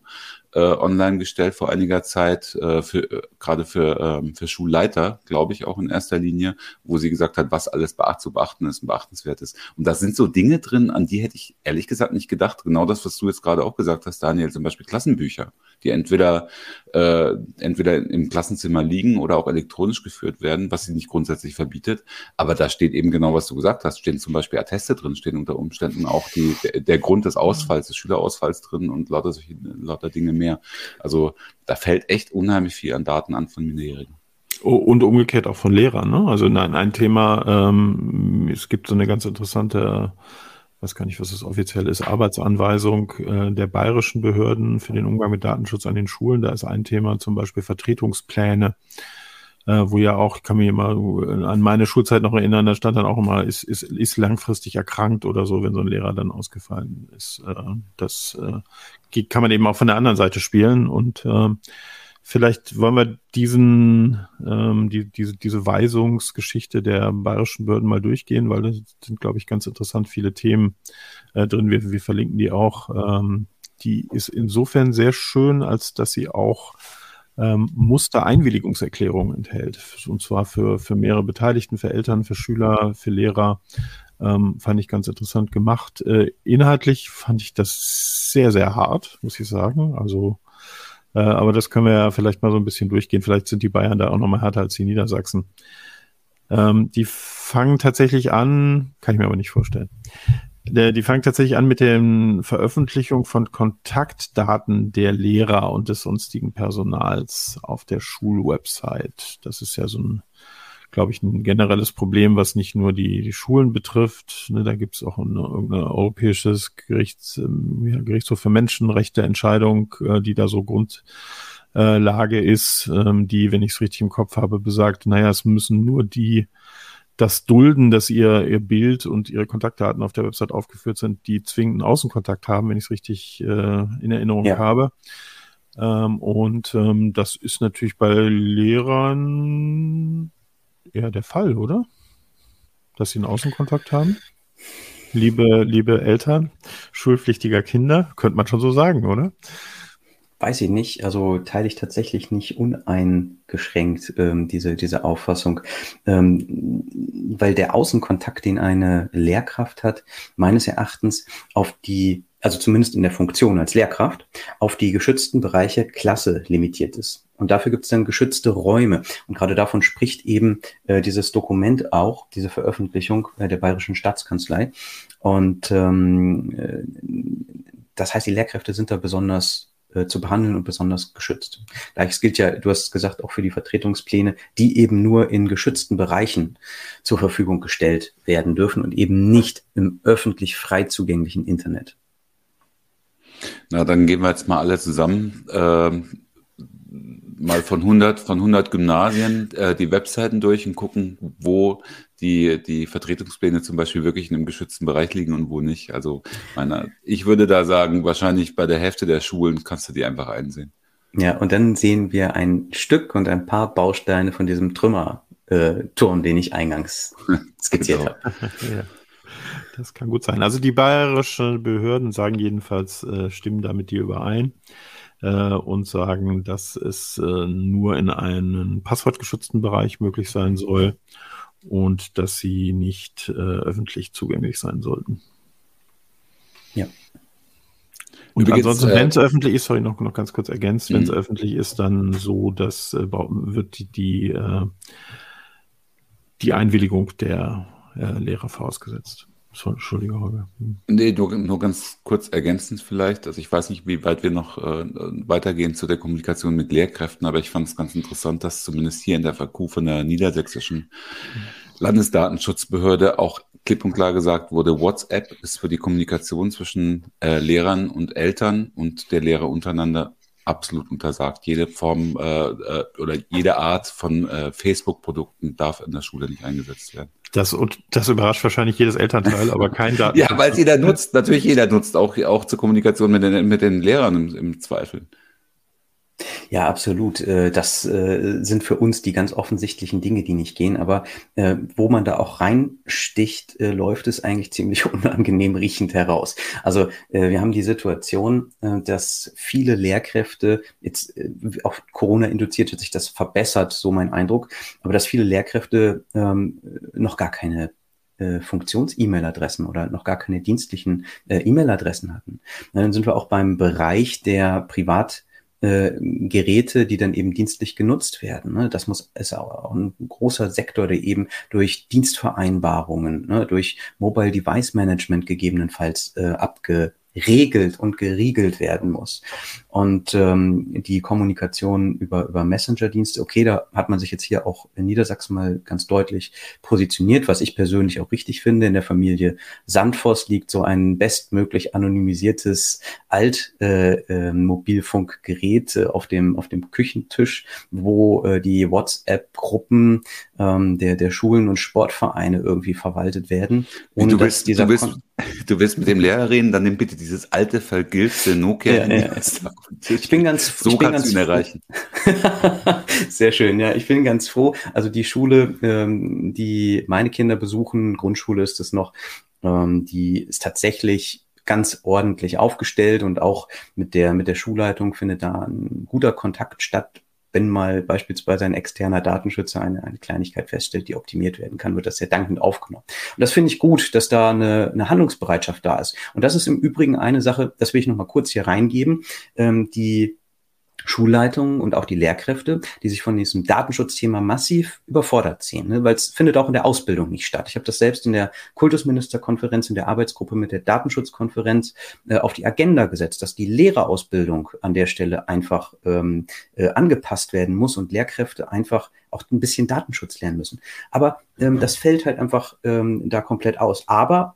Speaker 2: äh, online gestellt vor einiger Zeit, äh, für, äh, gerade für, ähm, für Schulleiter, glaube ich, auch in erster Linie, wo sie gesagt hat, was alles beacht, zu beachten ist und beachtenswert ist. Und da sind so Dinge drin, an die hätte ich ehrlich gesagt nicht gedacht. Genau das, was du jetzt gerade auch gesagt hast, Daniel, zum Beispiel Klassenbücher, die entweder, äh, entweder im Klassenzimmer liegen oder auch elektronisch geführt werden, was sie nicht grundsätzlich verbietet. Aber da steht eben genau, was du gesagt hast, stehen zum Beispiel Atteste drin, stehen unter Umständen auch die, der Grund des Ausfalls, des Schülerausfalls drin und lauter solche, lauter Dinge mehr. Also da fällt echt unheimlich viel an Daten an von Minderjährigen.
Speaker 3: Oh, und umgekehrt auch von Lehrern. Ne? Also nein, ein Thema, ähm, es gibt so eine ganz interessante, weiß gar nicht, was das offiziell ist, Arbeitsanweisung äh, der bayerischen Behörden für den Umgang mit Datenschutz an den Schulen. Da ist ein Thema zum Beispiel Vertretungspläne äh, wo ja auch, ich kann mich immer an meine Schulzeit noch erinnern, da stand dann auch immer, ist, ist, ist langfristig erkrankt oder so, wenn so ein Lehrer dann ausgefallen ist. Äh, das äh, kann man eben auch von der anderen Seite spielen und äh, Vielleicht wollen wir diesen, ähm, die, diese, diese Weisungsgeschichte der bayerischen Behörden mal durchgehen, weil da sind, glaube ich, ganz interessant viele Themen äh, drin. Wir, wir verlinken die auch. Ähm, die ist insofern sehr schön, als dass sie auch ähm, Mustereinwilligungserklärungen enthält. Und zwar für, für mehrere Beteiligten, für Eltern, für Schüler, für Lehrer. Ähm, fand ich ganz interessant gemacht. Äh, inhaltlich fand ich das sehr, sehr hart, muss ich sagen. Also, äh, aber das können wir ja vielleicht mal so ein bisschen durchgehen. Vielleicht sind die Bayern da auch noch mal härter als die Niedersachsen. Ähm, die fangen tatsächlich an, kann ich mir aber nicht vorstellen. Der, die fangen tatsächlich an mit der Veröffentlichung von Kontaktdaten der Lehrer und des sonstigen Personals auf der Schulwebsite. Das ist ja so ein, glaube ich, ein generelles Problem, was nicht nur die, die Schulen betrifft. Ne, da gibt es auch ein europäisches Gerichts, ähm, ja, Gerichtshof für Menschenrechte Entscheidung, äh, die da so Grundlage ist, ähm, die, wenn ich es richtig im Kopf habe, besagt, naja, es müssen nur die das dulden, dass ihr, ihr Bild und ihre Kontaktdaten auf der Website aufgeführt sind, die zwingenden Außenkontakt haben, wenn ich es richtig äh, in Erinnerung ja. habe. Ähm, und ähm, das ist natürlich bei Lehrern eher der Fall, oder? Dass sie einen Außenkontakt haben. Liebe, liebe Eltern schulpflichtiger Kinder, könnte man schon so sagen, oder?
Speaker 4: Weiß ich nicht, also teile ich tatsächlich nicht uneingeschränkt ähm, diese, diese Auffassung, ähm, weil der Außenkontakt, den eine Lehrkraft hat, meines Erachtens auf die, also zumindest in der Funktion als Lehrkraft, auf die geschützten Bereiche Klasse limitiert ist. Und dafür gibt es dann geschützte Räume. Und gerade davon spricht eben äh, dieses Dokument auch, diese Veröffentlichung äh, der Bayerischen Staatskanzlei. Und ähm, äh, das heißt, die Lehrkräfte sind da besonders äh, zu behandeln und besonders geschützt. Gleiches gilt ja, du hast gesagt, auch für die Vertretungspläne, die eben nur in geschützten Bereichen zur Verfügung gestellt werden dürfen und eben nicht im öffentlich frei zugänglichen Internet.
Speaker 2: Na, dann gehen wir jetzt mal alle zusammen. Äh, mal von 100, von 100 Gymnasien äh, die Webseiten durch und gucken, wo die, die Vertretungspläne zum Beispiel wirklich in einem geschützten Bereich liegen und wo nicht. Also meine, ich würde da sagen, wahrscheinlich bei der Hälfte der Schulen kannst du die einfach einsehen.
Speaker 4: Ja, und dann sehen wir ein Stück und ein paar Bausteine von diesem Trümmerturm, den ich eingangs skizziert
Speaker 2: Genau.
Speaker 4: habe.
Speaker 3: ja. Das kann gut sein. Also die bayerischen Behörden sagen jedenfalls, äh, stimmen da mit dir überein äh, und sagen, dass es äh, nur in einem passwortgeschützten Bereich möglich sein soll und dass sie nicht äh, öffentlich zugänglich sein sollten.
Speaker 4: Ja.
Speaker 3: Und
Speaker 2: Übrigens,
Speaker 3: ansonsten,
Speaker 2: äh,
Speaker 3: wenn es öffentlich ist, sorry, noch, noch ganz kurz ergänzt, wenn es
Speaker 2: Mhm.
Speaker 3: öffentlich ist, dann so, dass äh, wird die, die, äh, die Einwilligung der äh, Lehrer vorausgesetzt. So, Entschuldige, Holger. Hm.
Speaker 2: Nee, nur, nur ganz kurz ergänzend vielleicht. Also ich weiß nicht, wie weit wir noch äh, weitergehen zu der Kommunikation mit Lehrkräften, aber ich fand es ganz interessant, dass zumindest hier in der FAQ von der niedersächsischen Landesdatenschutzbehörde auch klipp und klar gesagt wurde, WhatsApp ist für die Kommunikation zwischen äh, Lehrern und Eltern und der Lehrer untereinander absolut untersagt. Jede Form äh, äh, oder jede Art von äh, Facebook-Produkten darf in der Schule nicht eingesetzt werden.
Speaker 3: Das, und das überrascht wahrscheinlich jedes Elternteil, aber kein Daten.
Speaker 2: Ja, weil es jeder nutzt. Natürlich jeder nutzt, auch, auch zur Kommunikation mit den, mit den Lehrern im, im Zweifel.
Speaker 4: Ja, absolut. Äh, Das äh, sind für uns die ganz offensichtlichen Dinge, die nicht gehen. Aber äh, wo man da auch reinsticht, läuft es eigentlich ziemlich unangenehm riechend heraus. Also wir haben die Situation, dass viele Lehrkräfte, jetzt auch Corona induziert hat sich das verbessert, so mein Eindruck, aber dass viele Lehrkräfte ähm, noch gar keine Funktions-E-Mail-Adressen oder noch gar keine dienstlichen E-Mail-Adressen hatten. Dann sind wir auch beim Bereich der Privat- äh, Geräte, die dann eben dienstlich genutzt werden. Ne? Das muss ist auch ein großer Sektor, der eben durch Dienstvereinbarungen, ne, durch Mobile Device Management gegebenenfalls äh, abgeregelt und geriegelt werden muss. Und ähm, die Kommunikation über, über Messenger-Dienste, okay, da hat man sich jetzt hier auch in Niedersachsen mal ganz deutlich positioniert, was ich persönlich auch richtig finde. In der Familie Sandvoss liegt so ein bestmöglich anonymisiertes Alt-Mobilfunkgerät äh, äh, auf, dem, auf dem Küchentisch, wo äh, die WhatsApp-Gruppen ähm, der, der Schulen und Sportvereine irgendwie verwaltet werden.
Speaker 2: du,
Speaker 4: dass
Speaker 2: willst,
Speaker 4: dieser
Speaker 2: du,
Speaker 4: Kon-
Speaker 2: du willst mit dem Lehrer reden, dann nimm bitte dieses alte, vergilbte Nokia.
Speaker 4: Ja, ja. Ich bin ganz,
Speaker 2: so
Speaker 4: ich bin
Speaker 2: kannst
Speaker 4: ganz
Speaker 2: du ihn
Speaker 4: froh.
Speaker 2: erreichen.
Speaker 4: Sehr schön, ja. Ich bin ganz froh. Also die Schule, ähm, die meine Kinder besuchen, Grundschule ist es noch, ähm, die ist tatsächlich ganz ordentlich aufgestellt und auch mit der, mit der Schulleitung findet da ein guter Kontakt statt. Wenn mal beispielsweise ein externer Datenschützer eine, eine Kleinigkeit feststellt, die optimiert werden kann, wird das sehr dankend aufgenommen. Und das finde ich gut, dass da eine, eine Handlungsbereitschaft da ist. Und das ist im Übrigen eine Sache, das will ich noch mal kurz hier reingeben, ähm, die Schulleitungen und auch die Lehrkräfte, die sich von diesem Datenschutzthema massiv überfordert sehen, ne? weil es findet auch in der Ausbildung nicht statt. Ich habe das selbst in der Kultusministerkonferenz, in der Arbeitsgruppe mit der Datenschutzkonferenz äh, auf die Agenda gesetzt, dass die Lehrerausbildung an der Stelle einfach ähm, äh, angepasst werden muss und Lehrkräfte einfach auch ein bisschen Datenschutz lernen müssen. Aber ähm, das fällt halt einfach ähm, da komplett aus. Aber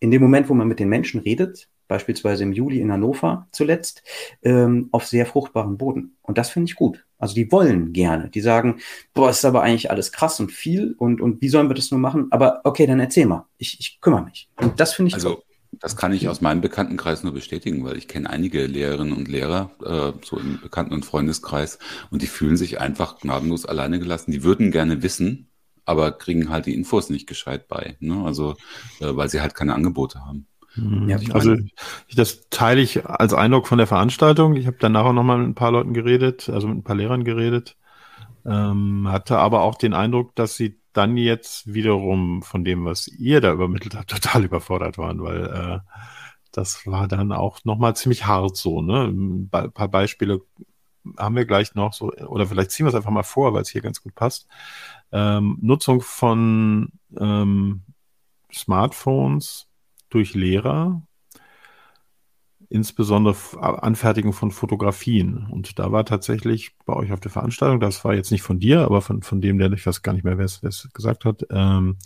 Speaker 4: in dem Moment, wo man mit den Menschen redet, beispielsweise im Juli in Hannover zuletzt, ähm, auf sehr fruchtbaren Boden. Und das finde ich gut. Also die wollen gerne. Die sagen, boah, ist aber eigentlich alles krass und viel und, und wie sollen wir das nur machen? Aber okay, dann erzähl mal. Ich, ich kümmere mich. Und das finde ich
Speaker 2: Also
Speaker 4: toll.
Speaker 2: das kann ich aus meinem Bekanntenkreis nur bestätigen, weil ich kenne einige Lehrerinnen und Lehrer, äh, so im Bekannten- und Freundeskreis, und die fühlen sich einfach gnadenlos alleine gelassen. Die würden gerne wissen, aber kriegen halt die Infos nicht gescheit bei. Ne? Also äh, weil sie halt keine Angebote haben.
Speaker 4: Ja,
Speaker 2: ich
Speaker 3: also das teile ich als Eindruck von der Veranstaltung. Ich habe danach auch nochmal mit ein paar Leuten geredet, also mit ein paar Lehrern geredet, ähm, hatte aber auch den Eindruck, dass sie dann jetzt wiederum von dem, was ihr da übermittelt habt, total überfordert waren, weil äh, das war dann auch nochmal ziemlich hart so. Ne? Ein paar Beispiele haben wir gleich noch so, oder vielleicht ziehen wir es einfach mal vor, weil es hier ganz gut passt. Ähm, Nutzung von ähm, Smartphones durch Lehrer, insbesondere Anfertigung von Fotografien. Und da war tatsächlich bei euch auf der Veranstaltung, das war jetzt nicht von dir, aber von, von dem, der ich weiß gar nicht mehr, wer es gesagt hat, ähm,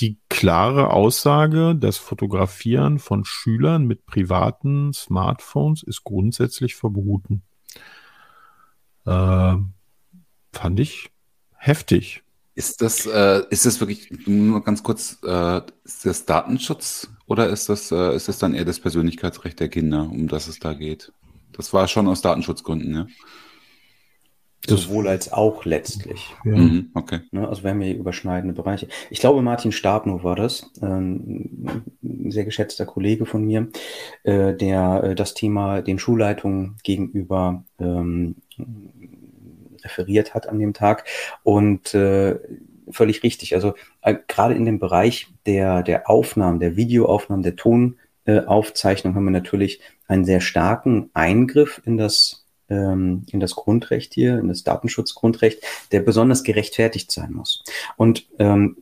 Speaker 3: die klare Aussage, das Fotografieren von Schülern mit privaten Smartphones ist grundsätzlich verboten. Äh, fand ich heftig.
Speaker 2: Ist das, äh, ist das wirklich, nur ganz kurz, äh, ist das Datenschutz oder ist das, äh, ist das dann eher das Persönlichkeitsrecht der Kinder, um das es da geht? Das war schon aus Datenschutzgründen, ja?
Speaker 4: Sowohl als auch letztlich.
Speaker 3: Ja.
Speaker 2: Mhm, okay.
Speaker 4: Ne, also wir haben hier überschneidende Bereiche. Ich glaube, Martin Stabnow war das, ähm, ein sehr geschätzter Kollege von mir, äh, der äh, das Thema den Schulleitungen gegenüber ähm, referiert hat an dem Tag. Und äh, völlig richtig. Also äh, gerade in dem Bereich der, der Aufnahmen, der Videoaufnahmen, der Tonaufzeichnung haben wir natürlich einen sehr starken Eingriff in das ähm, in das Grundrecht hier, in das Datenschutzgrundrecht, der besonders gerechtfertigt sein muss. Und ähm,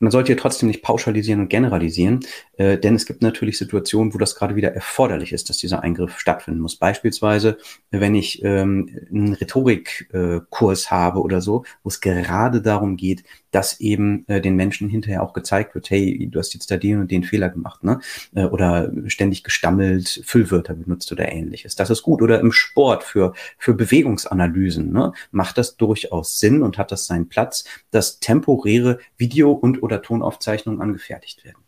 Speaker 4: man sollte hier trotzdem nicht pauschalisieren und generalisieren, äh, denn es gibt natürlich Situationen, wo das gerade wieder erforderlich ist, dass dieser Eingriff stattfinden muss. Beispielsweise, wenn ich ähm, einen Rhetorikkurs äh, habe oder so, wo es gerade darum geht, dass eben äh, den Menschen hinterher auch gezeigt wird, hey, du hast jetzt da den und den Fehler gemacht, ne? Äh, oder ständig gestammelt, Füllwörter benutzt oder ähnliches. Das ist gut. Oder im Sport für, für Bewegungsanalysen, ne? Macht das durchaus Sinn und hat das seinen Platz, dass temporäre Video- und oder Tonaufzeichnungen angefertigt werden.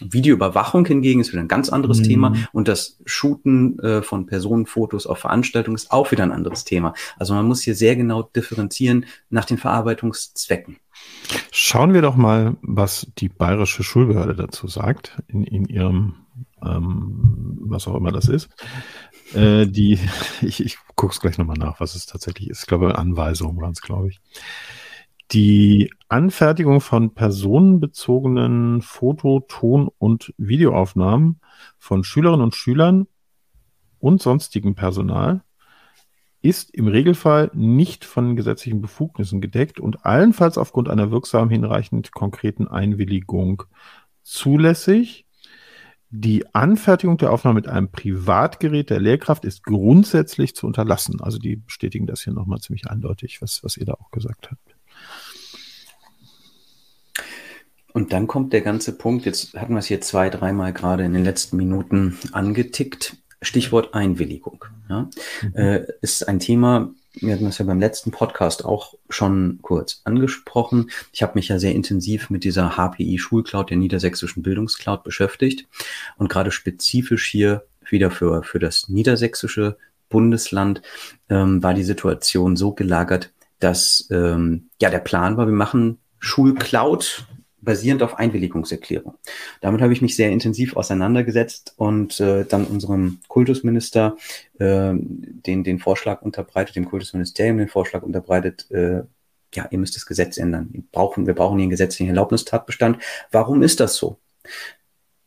Speaker 4: Videoüberwachung hingegen ist wieder ein ganz anderes
Speaker 3: Mhm.
Speaker 4: Thema und das Shooten äh, von Personenfotos auf Veranstaltungen ist auch wieder ein anderes Thema. Also man muss hier sehr genau differenzieren nach den Verarbeitungszwecken.
Speaker 3: Schauen wir doch mal, was die bayerische Schulbehörde dazu sagt, in, in ihrem, ähm, was auch immer das ist. Äh, die, ich, ich gucke es gleich nochmal nach, was es tatsächlich ist. Ich glaube, Anweisungen waren es, glaube ich. Die Anfertigung von personenbezogenen Foto-, Ton- und Videoaufnahmen von Schülerinnen und Schülern und sonstigem Personal ist im Regelfall nicht von gesetzlichen Befugnissen gedeckt und allenfalls aufgrund einer wirksam hinreichend konkreten Einwilligung zulässig. Die Anfertigung der Aufnahme mit einem Privatgerät der Lehrkraft ist grundsätzlich zu unterlassen. Also die bestätigen das hier nochmal ziemlich eindeutig, was, was ihr da auch gesagt habt.
Speaker 4: Und dann kommt der ganze Punkt, jetzt hatten wir es hier zwei, dreimal gerade in den letzten Minuten angetickt. Stichwort Einwilligung. Ja,
Speaker 3: Mhm.
Speaker 4: äh, ist ein Thema, wir hatten das ja beim letzten Podcast auch schon kurz angesprochen. Ich habe mich ja sehr intensiv mit dieser HPI Schulcloud, der niedersächsischen Bildungscloud beschäftigt und gerade spezifisch hier wieder für, für das niedersächsische Bundesland ähm, war die Situation so gelagert, dass ähm, ja der Plan war, wir machen Schulcloud basierend auf Einwilligungserklärung. Damit habe ich mich sehr intensiv auseinandergesetzt und äh, dann unserem Kultusminister äh, den, den Vorschlag unterbreitet, dem Kultusministerium den Vorschlag unterbreitet, äh, ja, ihr müsst das Gesetz ändern. Wir brauchen, wir brauchen hier einen gesetzlichen Erlaubnistatbestand. Warum ist das so?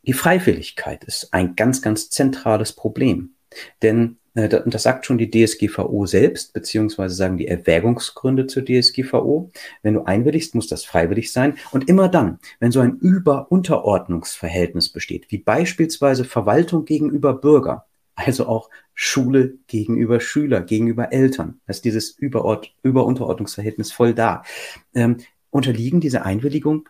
Speaker 4: Die Freiwilligkeit ist ein ganz, ganz zentrales Problem. Denn und das sagt schon die DSGVO selbst, beziehungsweise sagen die Erwägungsgründe zur DSGVO. Wenn du einwilligst, muss das freiwillig sein. Und immer dann, wenn so ein Über-Unterordnungsverhältnis besteht, wie beispielsweise Verwaltung gegenüber Bürger, also auch Schule gegenüber Schüler, gegenüber Eltern, da ist dieses Über-Unterordnungsverhältnis voll da. Ähm, unterliegen diese Einwilligungen,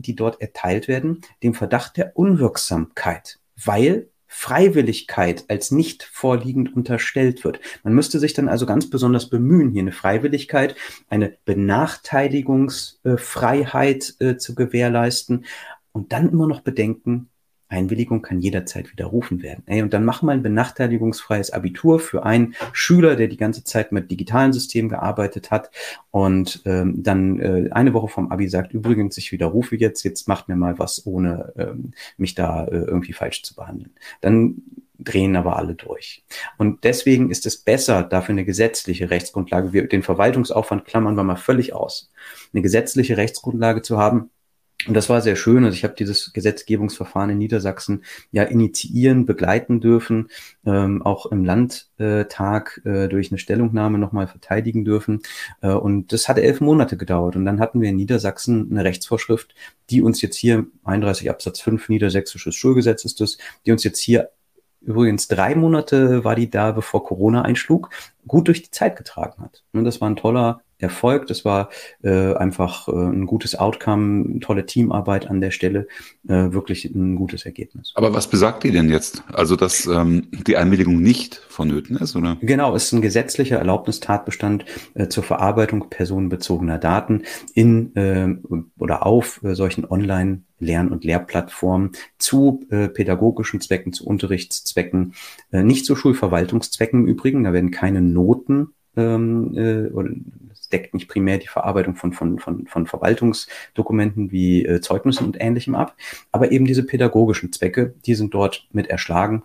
Speaker 4: die dort erteilt werden, dem Verdacht der Unwirksamkeit, weil Freiwilligkeit als nicht vorliegend unterstellt wird. Man müsste sich dann also ganz besonders bemühen, hier eine Freiwilligkeit, eine Benachteiligungsfreiheit äh, zu gewährleisten und dann immer noch bedenken, Einwilligung kann jederzeit widerrufen werden. Ey, und dann mach mal ein benachteiligungsfreies Abitur für einen Schüler, der die ganze Zeit mit digitalen Systemen gearbeitet hat und ähm, dann äh, eine Woche vom Abi sagt, übrigens, ich widerrufe jetzt, jetzt macht mir mal was, ohne ähm, mich da äh, irgendwie falsch zu behandeln. Dann drehen aber alle durch. Und deswegen ist es besser, dafür eine gesetzliche Rechtsgrundlage, wir, den Verwaltungsaufwand klammern wir mal völlig aus, eine gesetzliche Rechtsgrundlage zu haben, und das war sehr schön. Also ich habe dieses Gesetzgebungsverfahren in Niedersachsen ja initiieren, begleiten dürfen, ähm, auch im Landtag äh, durch eine Stellungnahme nochmal verteidigen dürfen. Äh, und das hat elf Monate gedauert. Und dann hatten wir in Niedersachsen eine Rechtsvorschrift, die uns jetzt hier, 31 Absatz 5 Niedersächsisches Schulgesetz ist das, die uns jetzt hier Übrigens drei Monate war die da, bevor Corona einschlug, gut durch die Zeit getragen hat. Und das war ein toller erfolgt. Es war äh, einfach äh, ein gutes Outcome, tolle Teamarbeit an der Stelle, äh, wirklich ein gutes Ergebnis.
Speaker 2: Aber was besagt die denn jetzt? Also, dass ähm, die Einwilligung nicht vonnöten ist, oder?
Speaker 4: Genau, es ist ein gesetzlicher Erlaubnistatbestand äh, zur Verarbeitung personenbezogener Daten in äh, oder auf äh, solchen Online- Lern- und Lehrplattformen zu äh, pädagogischen Zwecken, zu Unterrichtszwecken, äh, nicht zu Schulverwaltungszwecken im Übrigen. Da werden keine Noten ähm, äh, oder deckt nicht primär die Verarbeitung von, von, von, von Verwaltungsdokumenten wie äh, Zeugnissen und ähnlichem ab, aber eben diese pädagogischen Zwecke, die sind dort mit erschlagen,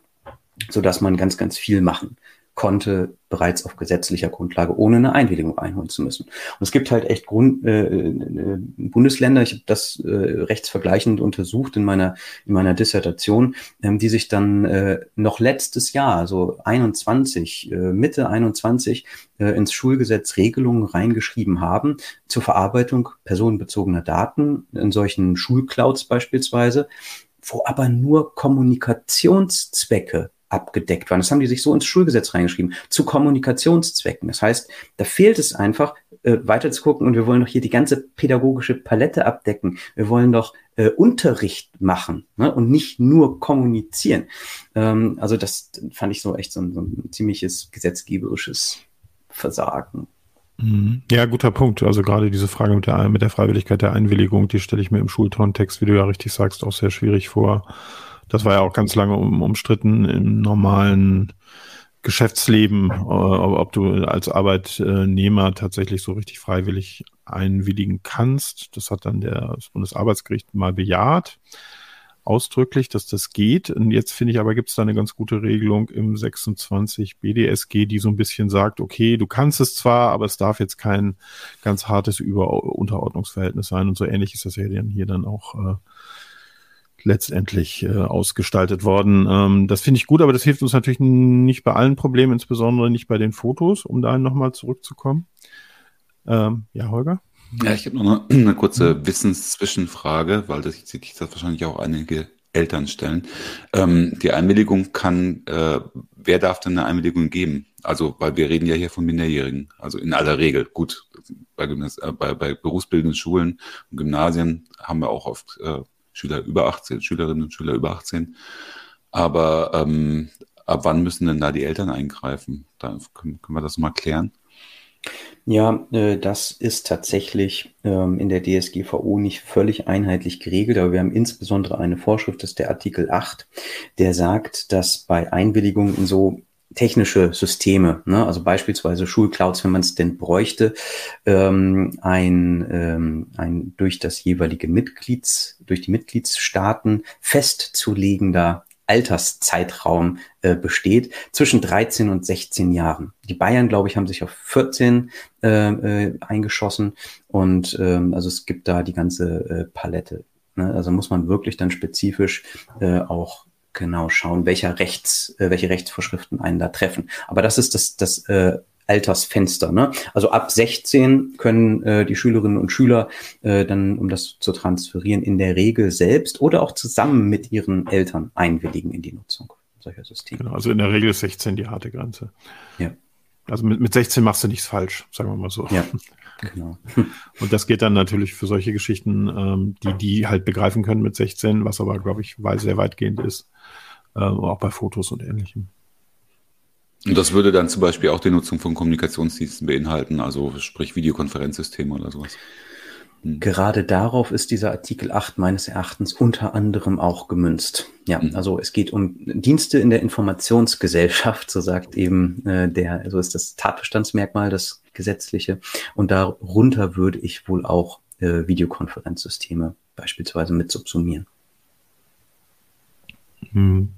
Speaker 4: so dass man ganz, ganz viel machen konnte bereits auf gesetzlicher Grundlage, ohne eine Einwilligung einholen zu müssen. Und es gibt halt echt Grund, äh, äh, Bundesländer, ich habe das äh, rechtsvergleichend untersucht in meiner, in meiner Dissertation, ähm, die sich dann äh, noch letztes Jahr, also 21, äh, Mitte 21, äh, ins Schulgesetz Regelungen reingeschrieben haben zur Verarbeitung personenbezogener Daten in solchen Schulclouds beispielsweise, wo aber nur Kommunikationszwecke abgedeckt waren. Das haben die sich so ins Schulgesetz reingeschrieben, zu Kommunikationszwecken. Das heißt, da fehlt es einfach, äh, weiter zu gucken und wir wollen doch hier die ganze pädagogische Palette abdecken. Wir wollen doch äh, Unterricht machen ne? und nicht nur kommunizieren. Ähm, also das fand ich so echt so ein, so ein ziemliches gesetzgeberisches Versagen.
Speaker 3: Mhm. Ja, guter Punkt. Also gerade diese Frage mit der, mit der Freiwilligkeit der Einwilligung, die stelle ich mir im Schulkontext, wie du ja richtig sagst, auch sehr schwierig vor. Das war ja auch ganz lange um, umstritten im normalen Geschäftsleben, äh, ob du als Arbeitnehmer tatsächlich so richtig freiwillig einwilligen kannst. Das hat dann der, das Bundesarbeitsgericht mal bejaht, ausdrücklich, dass das geht. Und jetzt finde ich aber, gibt es da eine ganz gute Regelung im 26 BDSG, die so ein bisschen sagt, okay, du kannst es zwar, aber es darf jetzt kein ganz hartes Über Unterordnungsverhältnis sein. Und so ähnlich ist das ja dann hier dann auch äh, letztendlich äh, ausgestaltet worden. Ähm, das finde ich gut, aber das hilft uns natürlich nicht bei allen Problemen, insbesondere nicht bei den Fotos, um da nochmal zurückzukommen. Ähm, ja, Holger?
Speaker 2: Ja, ich habe noch eine, eine kurze Wissenszwischenfrage, weil das sich das wahrscheinlich auch einige Eltern stellen. Ähm, die Einwilligung kann, äh, wer darf denn eine Einwilligung geben? Also, weil wir reden ja hier von Minderjährigen, also in aller Regel. Gut, bei, äh, bei, bei berufsbildenden Schulen und Gymnasien haben wir auch oft äh, Schüler über 18, Schülerinnen und Schüler über 18. Aber ähm, ab wann müssen denn da die Eltern eingreifen? Da können, können wir das mal klären.
Speaker 4: Ja, äh, das ist tatsächlich ähm, in der DSGVO nicht völlig einheitlich geregelt, aber wir haben insbesondere eine Vorschrift, das ist der Artikel 8, der sagt, dass bei Einwilligung in so technische Systeme, ne? also beispielsweise Schulclouds, wenn man es denn bräuchte, ähm, ein, ähm, ein durch das jeweilige Mitglieds, durch die Mitgliedsstaaten festzulegender Alterszeitraum äh, besteht zwischen 13 und 16 Jahren. Die Bayern, glaube ich, haben sich auf 14 äh, äh, eingeschossen und ähm, also es gibt da die ganze äh, Palette. Ne? Also muss man wirklich dann spezifisch äh, auch genau schauen, welcher Rechts, äh, welche Rechtsvorschriften einen da treffen. Aber das ist das, das äh, Altersfenster. Ne? Also ab 16 können äh, die Schülerinnen und Schüler äh, dann, um das zu transferieren, in der Regel selbst oder auch zusammen mit ihren Eltern einwilligen in die Nutzung solcher Systeme.
Speaker 3: Genau, also in der Regel ist 16 die harte Grenze. Ja. Also mit, mit 16 machst du nichts falsch, sagen wir mal so. Ja. Genau. Und das geht dann natürlich für solche Geschichten, ähm, die die halt begreifen können mit 16, was aber, glaube ich, weil sehr weitgehend ist, ähm, auch bei Fotos und ähnlichem.
Speaker 2: Und das würde dann zum Beispiel auch die Nutzung von Kommunikationsdiensten beinhalten, also sprich Videokonferenzsysteme oder sowas.
Speaker 4: Hm. Gerade darauf ist dieser Artikel 8 meines Erachtens unter anderem auch gemünzt. Ja, mhm. also es geht um Dienste in der Informationsgesellschaft, so sagt eben äh, der, so ist das Tatbestandsmerkmal, das gesetzliche. Und darunter würde ich wohl auch äh, Videokonferenzsysteme beispielsweise mit subsumieren.
Speaker 3: Mhm.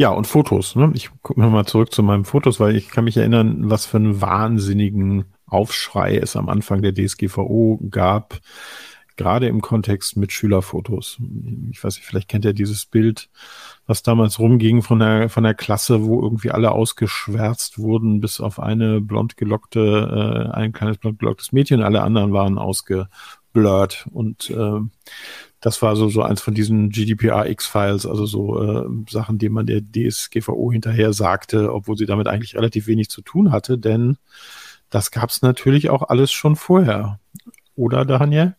Speaker 3: Ja, und Fotos. Ne? Ich gucke nochmal zurück zu meinen Fotos, weil ich kann mich erinnern, was für einen wahnsinnigen Aufschrei es am Anfang der DSGVO gab, gerade im Kontext mit Schülerfotos. Ich weiß nicht, vielleicht kennt ihr dieses Bild, was damals rumging von der, von der Klasse, wo irgendwie alle ausgeschwärzt wurden, bis auf eine blond gelockte, äh, ein kleines blond gelocktes Mädchen, alle anderen waren ausgeblurrt und äh, das war so, so eins von diesen GDPR-X-Files, also so äh, Sachen, die man der DSGVO hinterher sagte, obwohl sie damit eigentlich relativ wenig zu tun hatte, denn das gab es natürlich auch alles schon vorher. Oder, Daniel?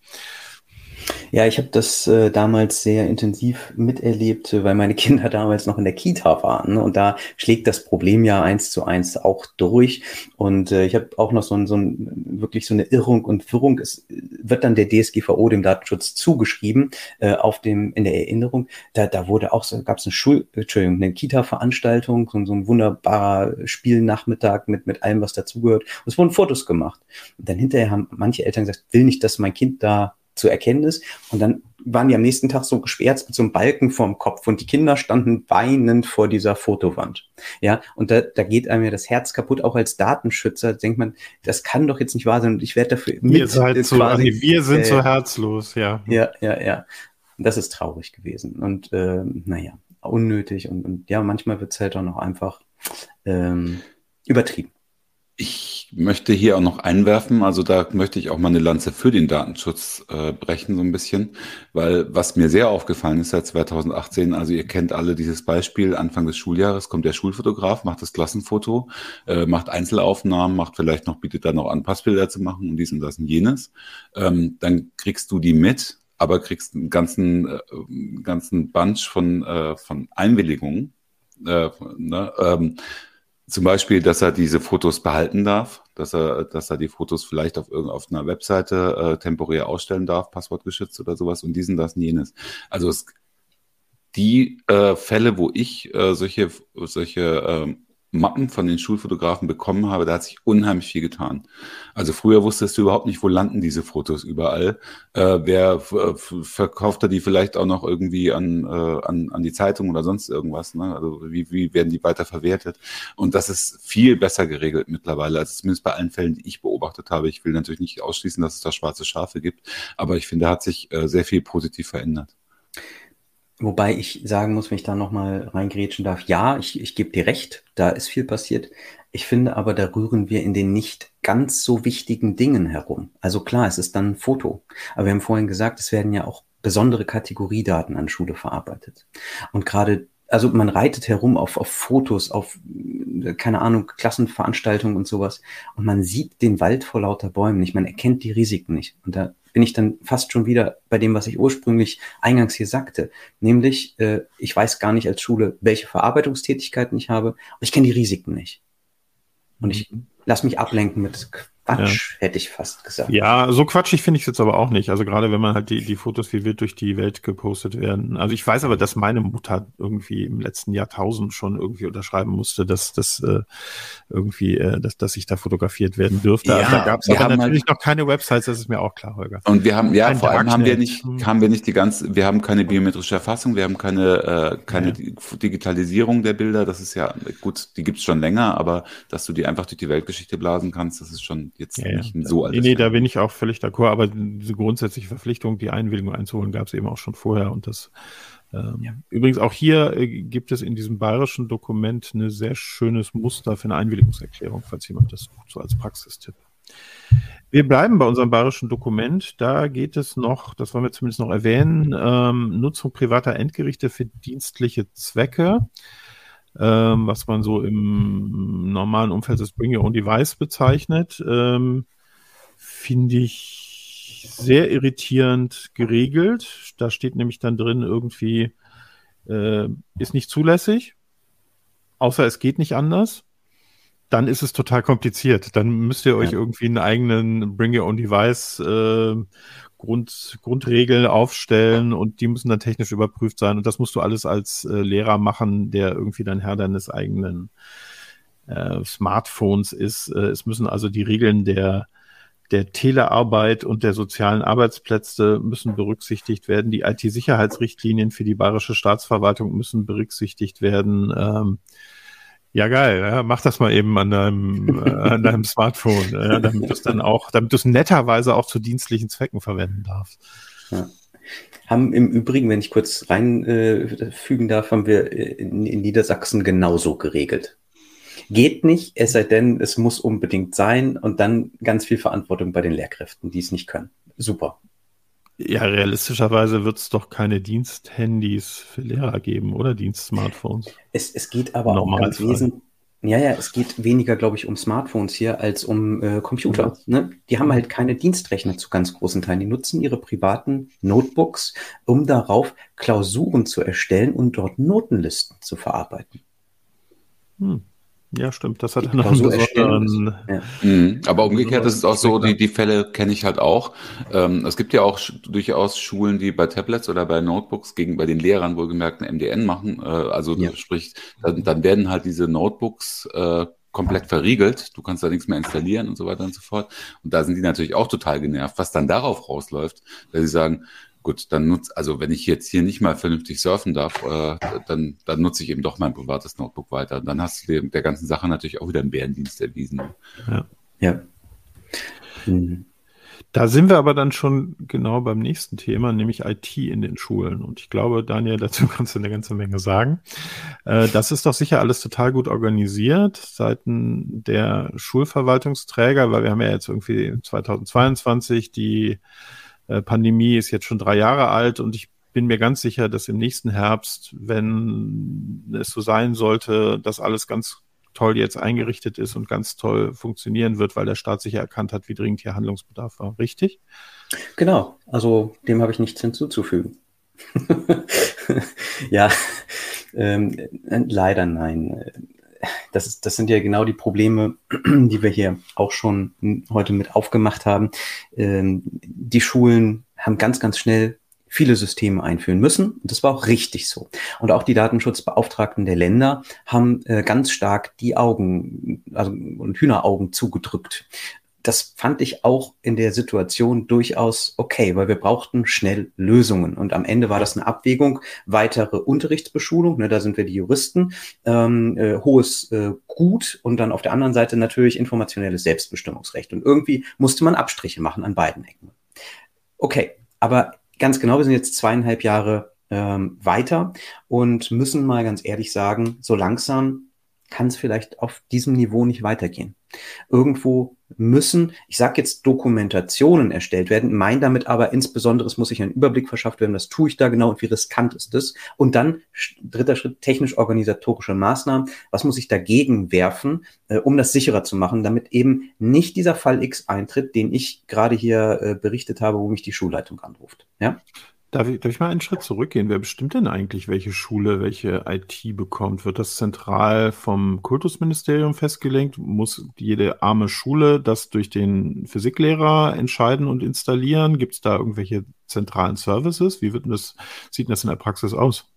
Speaker 4: Ja, ich habe das äh, damals sehr intensiv miterlebt, äh, weil meine Kinder damals noch in der Kita waren. Ne? Und da schlägt das Problem ja eins zu eins auch durch. Und äh, ich habe auch noch so, ein, so ein, wirklich so eine Irrung und Wirrung. Es wird dann der DSGVO, dem Datenschutz, zugeschrieben äh, auf dem, in der Erinnerung. Da, da wurde auch so, gab es eine Schul, Entschuldigung, eine Kita-Veranstaltung, so, so ein wunderbarer Spielnachmittag mit, mit allem, was dazugehört. Und es wurden Fotos gemacht. Und dann hinterher haben manche Eltern gesagt, will nicht, dass mein Kind da zur Erkenntnis. Und dann waren die am nächsten Tag so geschwärzt mit so einem Balken vorm Kopf und die Kinder standen weinend vor dieser Fotowand. Ja, und da, da geht einem ja das Herz kaputt, auch als Datenschützer denkt man, das kann doch jetzt nicht wahr sein und ich werde dafür
Speaker 3: mit. Ihr seid so, quasi, also wir sind äh, so herzlos, ja.
Speaker 4: Ja, ja, ja. Und das ist traurig gewesen und äh, naja, unnötig und, und ja, manchmal wird es halt auch noch einfach ähm, übertrieben.
Speaker 2: Ich möchte hier auch noch einwerfen, also da möchte ich auch mal eine Lanze für den Datenschutz äh, brechen, so ein bisschen, weil was mir sehr aufgefallen ist seit 2018, also ihr kennt alle dieses Beispiel, Anfang des Schuljahres kommt der Schulfotograf, macht das Klassenfoto, äh, macht Einzelaufnahmen, macht vielleicht noch, bietet dann noch an, Passbilder zu machen und dies und das und jenes. Ähm, dann kriegst du die mit, aber kriegst einen ganzen, äh, ganzen Bunch von, äh, von Einwilligungen. Äh, ne, ähm, zum Beispiel, dass er diese Fotos behalten darf, dass er, dass er die Fotos vielleicht auf auf einer Webseite äh, temporär ausstellen darf, passwortgeschützt oder sowas und diesen, das und jenes. Also es, die äh, Fälle, wo ich äh, solche, solche ähm, Mappen von den Schulfotografen bekommen habe, da hat sich unheimlich viel getan. Also früher wusstest du überhaupt nicht, wo landen diese Fotos überall. Äh, wer verkauft da die vielleicht auch noch irgendwie an, äh, an, an die Zeitung oder sonst irgendwas? Ne? Also wie, wie werden die weiter verwertet? Und das ist viel besser geregelt mittlerweile, als zumindest bei allen Fällen, die ich beobachtet habe. Ich will natürlich nicht ausschließen, dass es da schwarze Schafe gibt, aber ich finde, da hat sich äh, sehr viel positiv verändert.
Speaker 4: Wobei ich sagen muss, wenn ich da nochmal reingrätschen darf, ja, ich, ich gebe dir recht, da ist viel passiert. Ich finde aber, da rühren wir in den nicht ganz so wichtigen Dingen herum. Also klar, es ist dann ein Foto. Aber wir haben vorhin gesagt, es werden ja auch besondere Kategoriedaten an Schule verarbeitet. Und gerade also man reitet herum auf, auf Fotos, auf, keine Ahnung, Klassenveranstaltungen und sowas. Und man sieht den Wald vor lauter Bäumen nicht, man erkennt die Risiken nicht. Und da bin ich dann fast schon wieder bei dem, was ich ursprünglich eingangs hier sagte. Nämlich, äh, ich weiß gar nicht als Schule, welche Verarbeitungstätigkeiten ich habe, und ich kenne die Risiken nicht. Und ich mhm. lass mich ablenken mit Quatsch, ja. hätte ich fast gesagt.
Speaker 3: Ja, so quatschig finde ich es jetzt aber auch nicht. Also gerade wenn man halt die, die Fotos wie wild durch die Welt gepostet werden. Also ich weiß aber, dass meine Mutter irgendwie im letzten Jahrtausend schon irgendwie unterschreiben musste, dass das äh, irgendwie, äh, dass, dass ich da fotografiert werden dürfte. Ja, da gab es aber natürlich halt noch keine Websites, das ist mir auch klar, Holger.
Speaker 2: Und wir haben, ja, Kein vor allem haben wir nicht, hm. haben wir nicht die ganze, wir haben keine biometrische Erfassung, wir haben keine, äh, keine ja. Digitalisierung der Bilder. Das ist ja, gut, die gibt's schon länger, aber dass du die einfach durch die Weltgeschichte blasen kannst, das ist schon jetzt ja, nicht ja. so
Speaker 3: alt. Nee, nee, da bin ich auch völlig d'accord, aber diese grundsätzliche Verpflichtung, die Einwilligung einzuholen, gab es eben auch schon vorher und das ähm, ja. Übrigens auch hier äh, gibt es in diesem bayerischen Dokument ein sehr schönes Muster für eine Einwilligungserklärung, falls jemand das sucht, so als Praxistipp. Wir bleiben bei unserem bayerischen Dokument. Da geht es noch, das wollen wir zumindest noch erwähnen, ähm, Nutzung privater Endgerichte für dienstliche Zwecke ähm, was man so im normalen Umfeld des Bring Your Own Device bezeichnet, ähm, finde ich sehr irritierend geregelt. Da steht nämlich dann drin irgendwie, äh, ist nicht zulässig, außer es geht nicht anders dann ist es total kompliziert. Dann müsst ihr euch ja. irgendwie einen eigenen Bring Your Own Device äh, Grund, Grundregeln aufstellen und die müssen dann technisch überprüft sein. Und das musst du alles als äh, Lehrer machen, der irgendwie dann Herr deines eigenen äh, Smartphones ist. Äh, es müssen also die Regeln der der Telearbeit und der sozialen Arbeitsplätze müssen berücksichtigt werden. Die IT-Sicherheitsrichtlinien für die bayerische Staatsverwaltung müssen berücksichtigt werden. Ähm, ja, geil. Ja, mach das mal eben an deinem, äh, an deinem Smartphone, ja, damit du es dann auch, damit du es netterweise auch zu dienstlichen Zwecken verwenden darfst.
Speaker 4: Ja. Haben im Übrigen, wenn ich kurz reinfügen äh, darf, haben wir in, in Niedersachsen genauso geregelt. Geht nicht, es sei denn, es muss unbedingt sein und dann ganz viel Verantwortung bei den Lehrkräften, die es nicht können. Super.
Speaker 3: Ja, realistischerweise wird es doch keine Diensthandys für Lehrer geben, oder Dienstsmartphones.
Speaker 4: Es, es geht aber auch ganz, wesen, Ja, ja, es geht weniger, glaube ich, um Smartphones hier als um äh, Computer. Ne? Die haben halt keine Dienstrechner zu ganz großen Teilen. Die nutzen ihre privaten Notebooks, um darauf Klausuren zu erstellen und dort Notenlisten zu verarbeiten.
Speaker 3: Hm. Ja, stimmt. Das hat dann noch einen
Speaker 4: erstellen
Speaker 3: besonderen.
Speaker 4: Ja.
Speaker 2: Mhm. Aber umgekehrt ist es auch so, die, die Fälle kenne ich halt auch. Ähm, es gibt ja auch sch- durchaus Schulen, die bei Tablets oder bei Notebooks gegen bei den Lehrern wohlgemerkt ein MDN machen. Äh, also
Speaker 4: Ja.
Speaker 2: sprich, dann, dann werden halt diese Notebooks äh, komplett verriegelt. Du kannst da nichts mehr installieren und so weiter und so fort. Und da sind die natürlich auch total genervt, was dann darauf rausläuft, dass sie sagen, gut, dann nutzt, also wenn ich jetzt hier nicht mal vernünftig surfen darf, äh, dann, dann nutze ich eben doch mein privates Notebook weiter. Dann hast du der ganzen Sache natürlich auch wieder einen Bärendienst erwiesen.
Speaker 4: ja. Hm.
Speaker 3: Da sind wir aber dann schon genau beim nächsten Thema, nämlich IT in den Schulen. Und ich glaube, Daniel, dazu kannst du eine ganze Menge sagen. Äh, das ist doch sicher alles total gut organisiert seiten der Schulverwaltungsträger, weil wir haben ja jetzt irgendwie 2022, die äh, Pandemie ist jetzt schon drei Jahre alt und ich bin mir ganz sicher, dass im nächsten Herbst, wenn es so sein sollte, dass alles ganz toll jetzt eingerichtet ist und ganz toll funktionieren wird, weil der Staat sicher erkannt hat, wie dringend hier Handlungsbedarf war. Richtig?
Speaker 4: Genau, also dem habe ich nichts hinzuzufügen. ja, ähm, äh, leider nein. Das, ist, das sind ja genau die Probleme, die wir hier auch schon heute mit aufgemacht haben. Ähm, die Schulen haben ganz, ganz schnell viele Systeme einführen müssen. Und das war auch richtig so. Und auch die Datenschutzbeauftragten der Länder haben äh, ganz stark die Augen also, und Hühneraugen zugedrückt das fand ich auch in der Situation durchaus okay, weil wir brauchten schnell Lösungen. Und am Ende war das eine Abwägung, weitere Unterrichtsbeschulung, ne, da sind wir die Juristen, ähm, äh, hohes äh, Gut und dann auf der anderen Seite natürlich informationelles Selbstbestimmungsrecht. Und irgendwie musste man Abstriche machen an beiden Ecken. Okay, aber ganz genau, wir sind jetzt zweieinhalb Jahre ähm, weiter und müssen mal ganz ehrlich sagen, so langsam kann es vielleicht auf diesem Niveau nicht weitergehen. Irgendwo müssen, ich sage jetzt Dokumentationen erstellt werden, mein damit aber insbesondere, es muss sich ein Überblick verschafft werden, was tue ich da genau und wie riskant ist es. Und dann dritter Schritt, technisch-organisatorische Maßnahmen, was muss ich dagegen werfen, äh, um das sicherer zu machen, damit eben nicht dieser Fall X eintritt, den ich gerade hier äh, berichtet habe, wo mich die Schulleitung anruft. Ja?
Speaker 3: Darf ich, darf ich mal einen Schritt zurückgehen? Wer bestimmt denn eigentlich, welche Schule welche IT bekommt? Wird das zentral vom Kultusministerium festgelegt? Muss jede arme Schule das durch den Physiklehrer entscheiden und installieren? Gibt es da irgendwelche zentralen Services? Wie wird das, sieht das in der Praxis aus?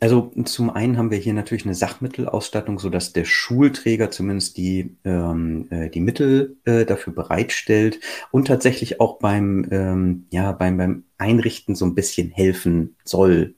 Speaker 4: Also zum einen haben wir hier natürlich eine Sachmittelausstattung, so dass der Schulträger zumindest die, ähm, äh, die Mittel äh, dafür bereitstellt und tatsächlich auch beim, ähm, ja, beim, beim Einrichten so ein bisschen helfen soll.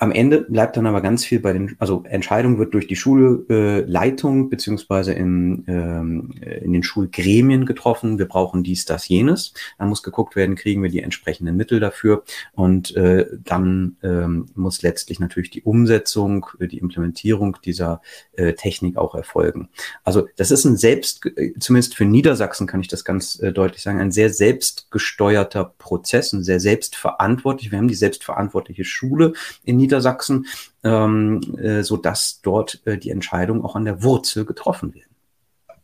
Speaker 4: Am Ende bleibt dann aber ganz viel bei den, also Entscheidung wird durch die Schulleitung äh, beziehungsweise in, ähm, in den Schulgremien getroffen. Wir brauchen dies, das, jenes. Dann muss geguckt werden, kriegen wir die entsprechenden Mittel dafür. Und äh, dann ähm, muss letztlich natürlich die Umsetzung, die Implementierung dieser äh, Technik auch erfolgen. Also das ist ein selbst, zumindest für Niedersachsen kann ich das ganz äh, deutlich sagen, ein sehr selbstgesteuerter Prozess, ein sehr selbstverantwortlich. Wir haben die selbstverantwortliche Schule in Niedersachsen. Niedersachsen, ähm, äh, so dass dort äh, die Entscheidungen auch an der Wurzel getroffen werden.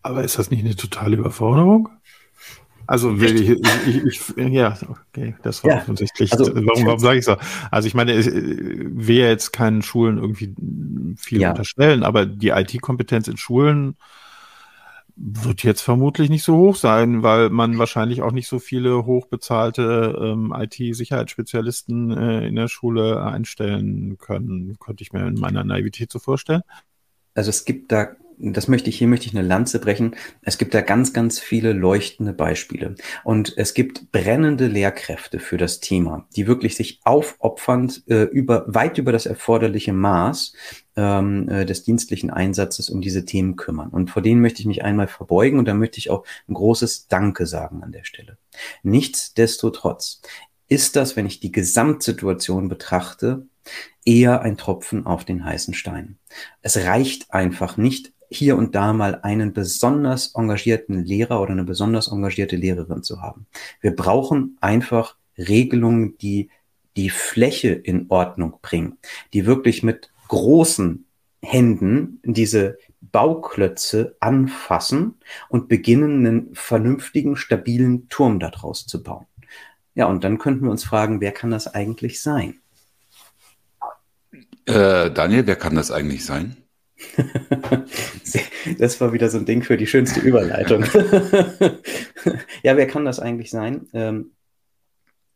Speaker 3: Aber ist das nicht eine totale Überforderung? Also ich, ich, ich, ja, okay, das war ja, offensichtlich. Also, warum warum sage ich so? Also ich meine, ich will ja jetzt keinen Schulen irgendwie viel ja. unterstellen, aber die IT-Kompetenz in Schulen wird jetzt vermutlich nicht so hoch sein, weil man wahrscheinlich auch nicht so viele hochbezahlte ähm, IT-Sicherheitsspezialisten äh, in der Schule einstellen können, könnte ich mir in meiner Naivität so vorstellen.
Speaker 4: Also es gibt da, das möchte ich, hier möchte ich eine Lanze brechen. Es gibt da ganz, ganz viele leuchtende Beispiele. Und es gibt brennende Lehrkräfte für das Thema, die wirklich sich aufopfernd äh, über, weit über das erforderliche Maß ähm, äh, des dienstlichen Einsatzes um diese Themen kümmern. Und vor denen möchte ich mich einmal verbeugen und da möchte ich auch ein großes Danke sagen an der Stelle. Nichtsdestotrotz ist das, wenn ich die Gesamtsituation betrachte, eher ein Tropfen auf den heißen Stein. Es reicht einfach nicht, hier und da mal einen besonders engagierten Lehrer oder eine besonders engagierte Lehrerin zu haben. Wir brauchen einfach Regelungen, die die Fläche in Ordnung bringen, die wirklich mit großen Händen diese Bauklötze anfassen und beginnen, einen vernünftigen, stabilen Turm daraus zu bauen. Ja, und dann könnten wir uns fragen, wer kann das eigentlich sein?
Speaker 2: Äh, Daniel, wer kann das eigentlich sein?
Speaker 4: das war wieder so ein Ding für die schönste Überleitung. ja, wer kann das eigentlich sein? Ähm,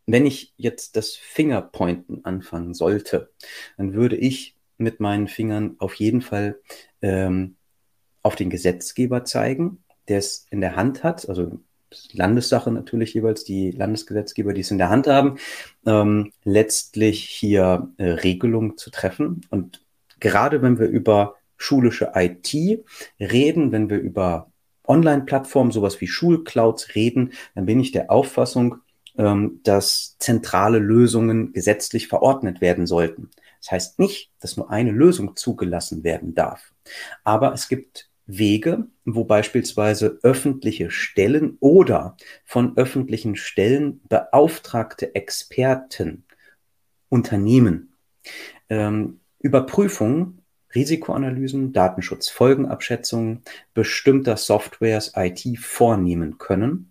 Speaker 4: wenn ich jetzt das Fingerpointen anfangen sollte, dann würde ich mit meinen Fingern auf jeden Fall ähm, auf den Gesetzgeber zeigen, der es in der Hand hat, also Landessache natürlich jeweils, die Landesgesetzgeber, die es in der Hand haben, ähm, letztlich hier äh, Regelungen zu treffen. Und gerade wenn wir über schulische IT reden, wenn wir über Online-Plattformen, sowas wie Schulclouds reden, dann bin ich der Auffassung, ähm, dass zentrale Lösungen gesetzlich verordnet werden sollten. Das heißt nicht, dass nur eine Lösung zugelassen werden darf. Aber es gibt Wege, wo beispielsweise öffentliche Stellen oder von öffentlichen Stellen beauftragte Experten, Unternehmen, ähm, Überprüfungen, Risikoanalysen, Datenschutzfolgenabschätzungen bestimmter Softwares IT vornehmen können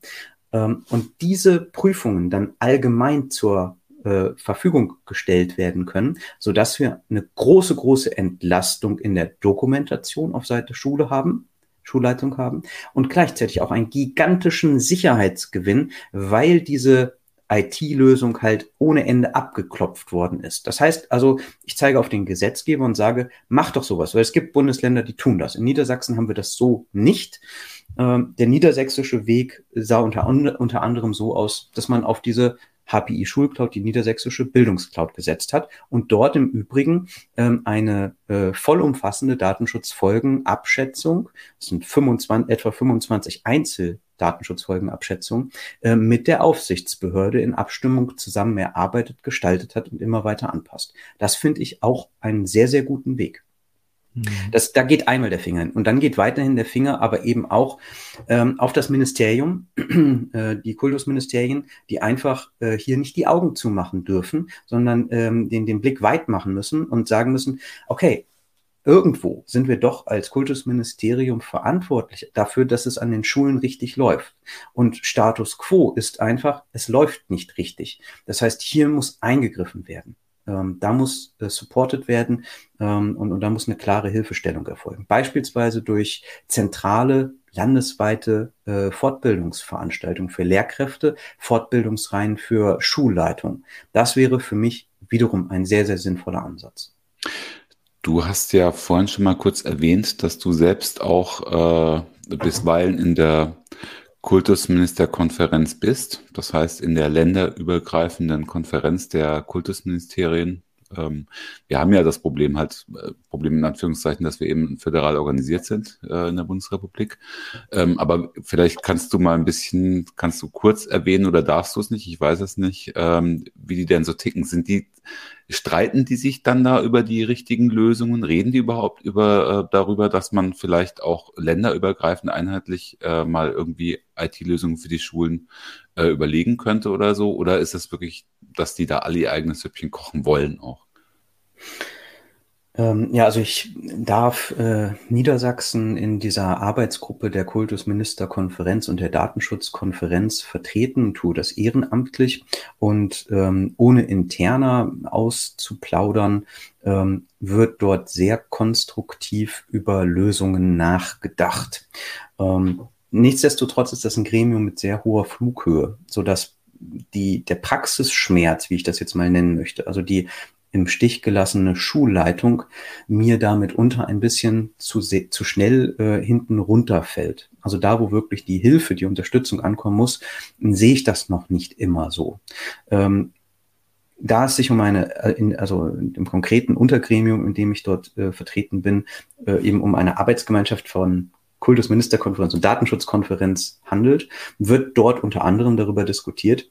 Speaker 4: ähm, und diese Prüfungen dann allgemein zur äh, Verfügung gestellt werden können, so dass wir eine große, große Entlastung in der Dokumentation auf Seite Schule haben, Schulleitung haben und gleichzeitig auch einen gigantischen Sicherheitsgewinn, weil diese IT-Lösung halt ohne Ende abgeklopft worden ist. Das heißt also, ich zeige auf den Gesetzgeber und sage, mach doch sowas, weil es gibt Bundesländer, die tun das. In Niedersachsen haben wir das so nicht. Ähm, der niedersächsische Weg sah unter, unter anderem so aus, dass man auf diese HPI Schulcloud, die niedersächsische Bildungscloud gesetzt hat und dort im Übrigen ähm, eine äh, vollumfassende Datenschutzfolgenabschätzung, das sind 25, etwa 25 Einzeldatenschutzfolgenabschätzungen, äh, mit der Aufsichtsbehörde in Abstimmung zusammen erarbeitet, gestaltet hat und immer weiter anpasst. Das finde ich auch einen sehr, sehr guten Weg. Mhm. Das, da geht einmal der Finger hin. Und dann geht weiterhin der Finger aber eben auch ähm, auf das Ministerium, äh, die Kultusministerien, die einfach äh, hier nicht die Augen zumachen dürfen, sondern ähm, den, den Blick weit machen müssen und sagen müssen, okay, irgendwo sind wir doch als Kultusministerium verantwortlich dafür, dass es an den Schulen richtig läuft. Und Status quo ist einfach, es läuft nicht richtig. Das heißt, hier muss eingegriffen werden. Ähm, da muss äh, supported werden ähm, und, und da muss eine klare Hilfestellung erfolgen. Beispielsweise durch zentrale landesweite äh, Fortbildungsveranstaltungen für Lehrkräfte, Fortbildungsreihen für Schulleitung. Das wäre für mich wiederum ein sehr, sehr sinnvoller Ansatz.
Speaker 2: Du hast ja vorhin schon mal kurz erwähnt, dass du selbst auch äh, bisweilen in der Kultusministerkonferenz bist, das heißt in der länderübergreifenden Konferenz der Kultusministerien. Ähm, wir haben ja das Problem halt, äh, Problem in Anführungszeichen, dass wir eben föderal organisiert sind äh, in der Bundesrepublik. Ähm, aber vielleicht kannst du mal ein bisschen, kannst du kurz erwähnen oder darfst du es nicht, ich weiß es nicht, ähm, wie die denn so ticken. Sind die Streiten die sich dann da über die richtigen Lösungen? Reden die überhaupt über, äh, darüber, dass man vielleicht auch länderübergreifend einheitlich äh, mal irgendwie IT-Lösungen für die Schulen äh, überlegen könnte oder so? Oder ist es wirklich, dass die da alle ihr eigenes Süppchen kochen wollen auch?
Speaker 4: Ähm, ja, also ich darf äh, Niedersachsen in dieser Arbeitsgruppe der Kultusministerkonferenz und der Datenschutzkonferenz vertreten, tue das ehrenamtlich und ähm, ohne interner auszuplaudern, ähm, wird dort sehr konstruktiv über Lösungen nachgedacht. Ähm, nichtsdestotrotz ist das ein Gremium mit sehr hoher Flughöhe, sodass die, der Praxisschmerz, wie ich das jetzt mal nennen möchte, also die im Stich gelassene Schulleitung mir damit unter ein bisschen zu, zu schnell äh, hinten runterfällt. Also da, wo wirklich die Hilfe, die Unterstützung ankommen muss, sehe ich das noch nicht immer so. Ähm, da es sich um eine, äh, also im konkreten Untergremium, in dem ich dort äh, vertreten bin, äh, eben um eine Arbeitsgemeinschaft von Kultusministerkonferenz und Datenschutzkonferenz handelt, wird dort unter anderem darüber diskutiert,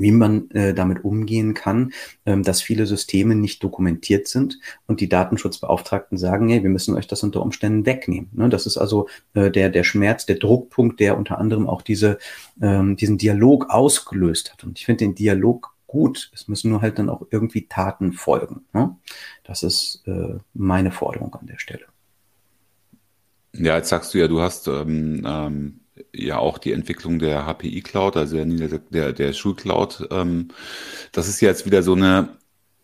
Speaker 4: wie man äh, damit umgehen kann, ähm, dass viele Systeme nicht dokumentiert sind und die Datenschutzbeauftragten sagen, hey, wir müssen euch das unter Umständen wegnehmen. Ne? Das ist also äh, der, der Schmerz, der Druckpunkt, der unter anderem auch diese, ähm, diesen Dialog ausgelöst hat. Und ich finde den Dialog gut. Es müssen nur halt dann auch irgendwie Taten folgen. Ne? Das ist äh, meine Forderung an der Stelle.
Speaker 2: Ja, jetzt sagst du ja, du hast ähm, ähm, ja auch die Entwicklung der HPI Cloud, also der, der, der Schulcloud. Ähm, das ist jetzt wieder so eine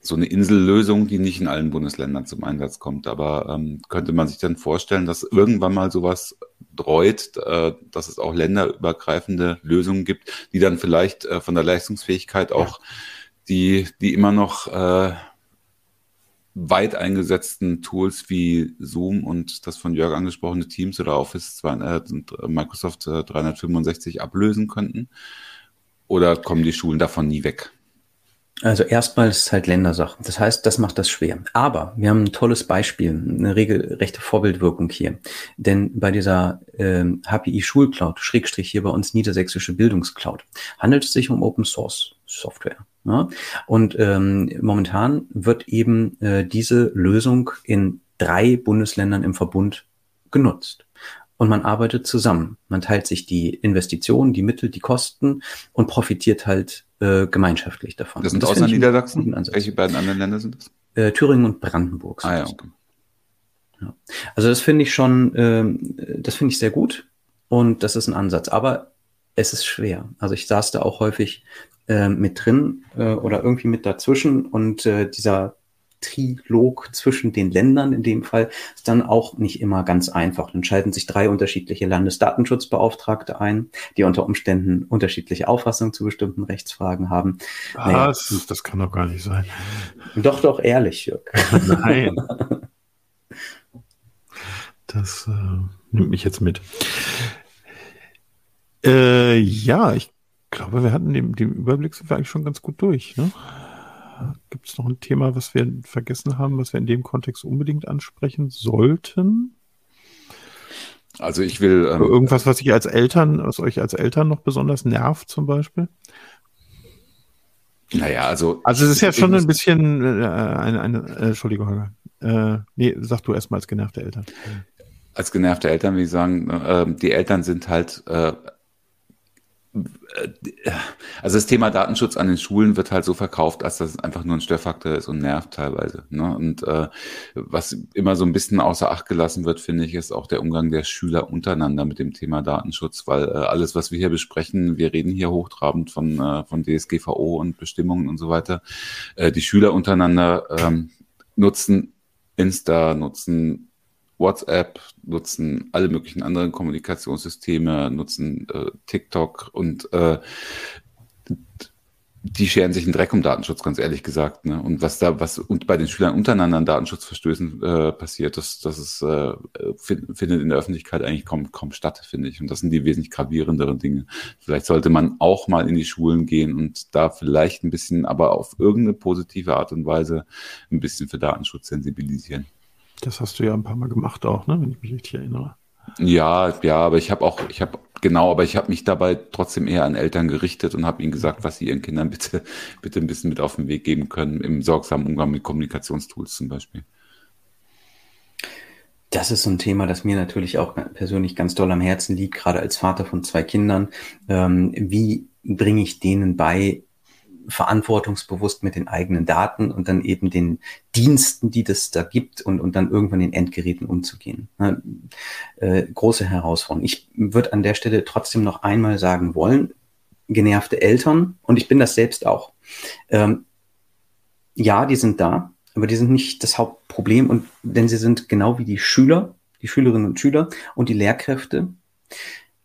Speaker 2: so eine Insellösung, die nicht in allen Bundesländern zum Einsatz kommt. Aber ähm, könnte man sich dann vorstellen, dass irgendwann mal sowas dreut, äh, dass es auch länderübergreifende Lösungen gibt, die dann vielleicht äh, von der Leistungsfähigkeit auch die, die immer noch äh, weit eingesetzten Tools wie Zoom und das von Jörg angesprochene Teams oder Office 2, äh, Microsoft 365 ablösen könnten? Oder kommen die Schulen davon nie weg?
Speaker 4: Also erstmal ist es halt Ländersache. Das heißt, das macht das schwer. Aber wir haben ein tolles Beispiel, eine regelrechte Vorbildwirkung hier. Denn bei dieser ähm, HPI Schulcloud, Schrägstrich hier bei uns Niedersächsische Bildungscloud, handelt es sich um Open Source Software. Ja? Und ähm, momentan wird eben äh, diese Lösung in drei Bundesländern im Verbund genutzt und man arbeitet zusammen. Man teilt sich die Investitionen, die Mittel, die Kosten und profitiert halt äh, gemeinschaftlich davon.
Speaker 2: Das sind das außer Niedersachsen? Welche beiden anderen Länder sind das?
Speaker 4: Äh, Thüringen und Brandenburg.
Speaker 2: Ah ja, okay.
Speaker 4: Ja. Also das finde ich schon, äh, das finde ich sehr gut und das ist ein Ansatz. Aber es ist schwer. Also ich saß da auch häufig äh, mit drin äh, oder irgendwie mit dazwischen und äh, dieser Trilog zwischen den Ländern in dem Fall ist dann auch nicht immer ganz einfach. Dann schalten sich drei unterschiedliche Landesdatenschutzbeauftragte ein, die unter Umständen unterschiedliche Auffassungen zu bestimmten Rechtsfragen haben.
Speaker 3: Was? Naja. Das kann doch gar nicht sein.
Speaker 4: Doch, doch, ehrlich, Jörg.
Speaker 3: Nein. Das äh, nimmt mich jetzt mit. Äh, ja, ich glaube, wir hatten den, den Überblick sind wir eigentlich schon ganz gut durch. Ne? Gibt es noch ein Thema, was wir vergessen haben, was wir in dem Kontext unbedingt ansprechen sollten?
Speaker 2: Also ich will.
Speaker 3: Ähm, Irgendwas, was ich als Eltern, was euch als Eltern noch besonders nervt, zum Beispiel?
Speaker 2: Naja, also.
Speaker 3: Also es ist ja schon ein bisschen äh, eine, eine äh, Entschuldigung, Holger. Äh, nee, sag du erstmal als genervte Eltern.
Speaker 2: Als genervte Eltern, wie ich sagen, äh, die Eltern sind halt äh, also das Thema Datenschutz an den Schulen wird halt so verkauft, als dass es einfach nur ein Störfaktor ist und nervt teilweise. Ne? Und äh, was immer so ein bisschen außer Acht gelassen wird, finde ich, ist auch der Umgang der Schüler untereinander mit dem Thema Datenschutz, weil äh, alles, was wir hier besprechen, wir reden hier hochtrabend von, äh, von DSGVO und Bestimmungen und so weiter. Äh, die Schüler untereinander ähm, nutzen Insta, nutzen WhatsApp, nutzen alle möglichen anderen Kommunikationssysteme, nutzen äh, TikTok und äh, die scheren sich einen Dreck um Datenschutz, ganz ehrlich gesagt. Ne? Und was da, was und bei den Schülern untereinander an Datenschutzverstößen äh, passiert, das, das ist, äh, find, findet in der Öffentlichkeit eigentlich kaum, kaum statt, finde ich. Und das sind die wesentlich gravierenderen Dinge. Vielleicht sollte man auch mal in die Schulen gehen und da vielleicht ein bisschen, aber auf irgendeine positive Art und Weise ein bisschen für Datenschutz sensibilisieren.
Speaker 3: Das hast du ja ein paar Mal gemacht auch, ne? wenn ich mich richtig erinnere.
Speaker 2: Ja, ja, aber ich habe auch, ich habe genau, aber ich habe mich dabei trotzdem eher an Eltern gerichtet und habe ihnen gesagt, was sie ihren Kindern bitte, bitte ein bisschen mit auf den Weg geben können im sorgsamen Umgang mit Kommunikationstools zum Beispiel.
Speaker 4: Das ist so ein Thema, das mir natürlich auch persönlich ganz doll am Herzen liegt, gerade als Vater von zwei Kindern. Ähm, wie bringe ich denen bei, verantwortungsbewusst mit den eigenen Daten und dann eben den Diensten, die das da gibt und, und dann irgendwann den Endgeräten umzugehen. Äh, große Herausforderung. Ich würde an der Stelle trotzdem noch einmal sagen wollen, genervte Eltern, und ich bin das selbst auch, ähm, ja, die sind da, aber die sind nicht das Hauptproblem und denn sie sind genau wie die Schüler, die Schülerinnen und Schüler und die Lehrkräfte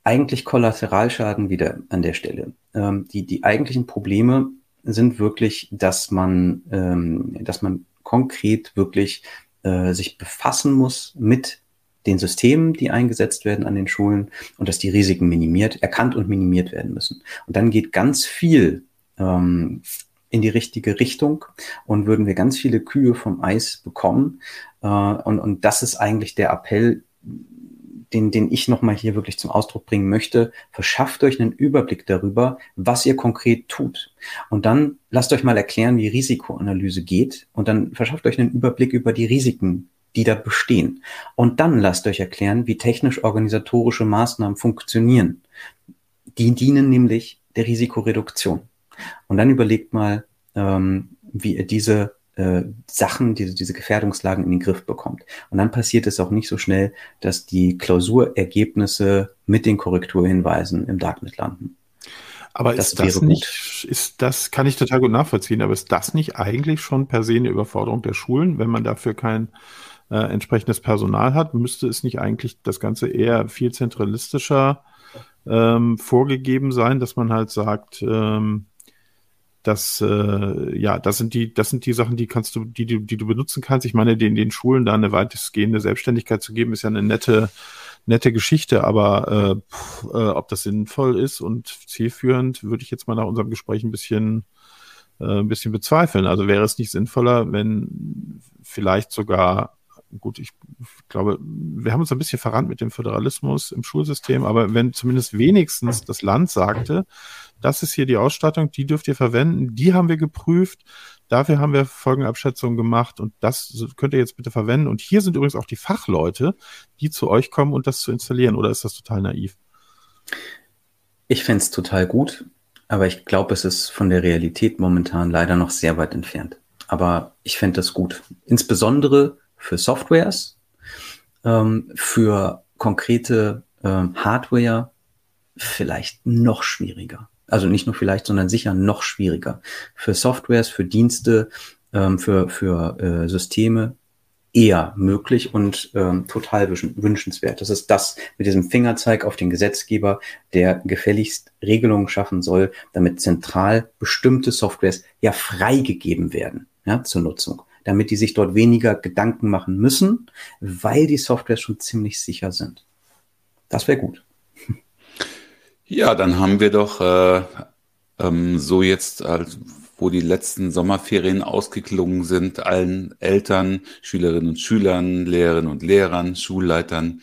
Speaker 4: eigentlich Kollateralschaden wieder an der Stelle. Ähm, die, die eigentlichen Probleme sind wirklich, dass man, ähm, dass man konkret wirklich äh, sich befassen muss mit den Systemen, die eingesetzt werden an den Schulen und dass die Risiken minimiert, erkannt und minimiert werden müssen. Und dann geht ganz viel ähm, in die richtige Richtung und würden wir ganz viele Kühe vom Eis bekommen. Äh, und, und das ist eigentlich der Appell, den, den ich nochmal hier wirklich zum Ausdruck bringen möchte, verschafft euch einen Überblick darüber, was ihr konkret tut. Und dann lasst euch mal erklären, wie Risikoanalyse geht. Und dann verschafft euch einen Überblick über die Risiken, die da bestehen. Und dann lasst euch erklären, wie technisch-organisatorische Maßnahmen funktionieren. Die dienen nämlich der Risikoreduktion. Und dann überlegt mal, ähm, wie ihr diese äh, Sachen, diese, diese Gefährdungslagen in den Griff bekommt. Und dann passiert es auch nicht so schnell, dass die Klausurergebnisse mit den Korrekturhinweisen im Darknet landen.
Speaker 3: Aber das ist das nicht, ist das, kann ich total gut nachvollziehen, aber ist das nicht eigentlich schon per se eine Überforderung der Schulen, wenn man dafür kein äh, entsprechendes Personal hat? Müsste es nicht eigentlich das Ganze eher viel zentralistischer ähm, vorgegeben sein, dass man halt sagt, ähm, dass äh, ja, das sind die, das sind die Sachen, die kannst du, die, die, die du benutzen kannst. Ich meine, den, den Schulen da eine weitestgehende Selbstständigkeit zu geben, ist ja eine nette, nette Geschichte, aber äh, pff, äh, ob das sinnvoll ist und zielführend, würde ich jetzt mal nach unserem Gespräch ein bisschen, äh, ein bisschen bezweifeln. Also wäre es nicht sinnvoller, wenn vielleicht sogar gut, ich glaube, wir haben uns ein bisschen verrannt mit dem Föderalismus im Schulsystem, aber wenn zumindest wenigstens das Land sagte, das ist hier die Ausstattung, die dürft ihr verwenden, die haben wir geprüft, dafür haben wir Folgenabschätzungen gemacht und das könnt ihr jetzt bitte verwenden. Und hier sind übrigens auch die Fachleute, die zu euch kommen und das zu installieren, oder ist das total naiv?
Speaker 4: Ich fände es total gut, aber ich glaube, es ist von der Realität momentan leider noch sehr weit entfernt. Aber ich fände das gut. Insbesondere für Softwares, ähm, für konkrete ähm, Hardware vielleicht noch schwieriger. Also nicht nur vielleicht, sondern sicher noch schwieriger. Für Softwares, für Dienste, ähm, für, für äh, Systeme eher möglich und ähm, total wünschenswert. Das ist das mit diesem Fingerzeig auf den Gesetzgeber, der gefälligst Regelungen schaffen soll, damit zentral bestimmte Softwares ja freigegeben werden ja, zur Nutzung damit die sich dort weniger Gedanken machen müssen, weil die Softwares schon ziemlich sicher sind. Das wäre gut.
Speaker 2: Ja, dann haben wir doch äh, ähm, so jetzt, als, wo die letzten Sommerferien ausgeklungen sind, allen Eltern, Schülerinnen und Schülern, Lehrerinnen und Lehrern, Schulleitern,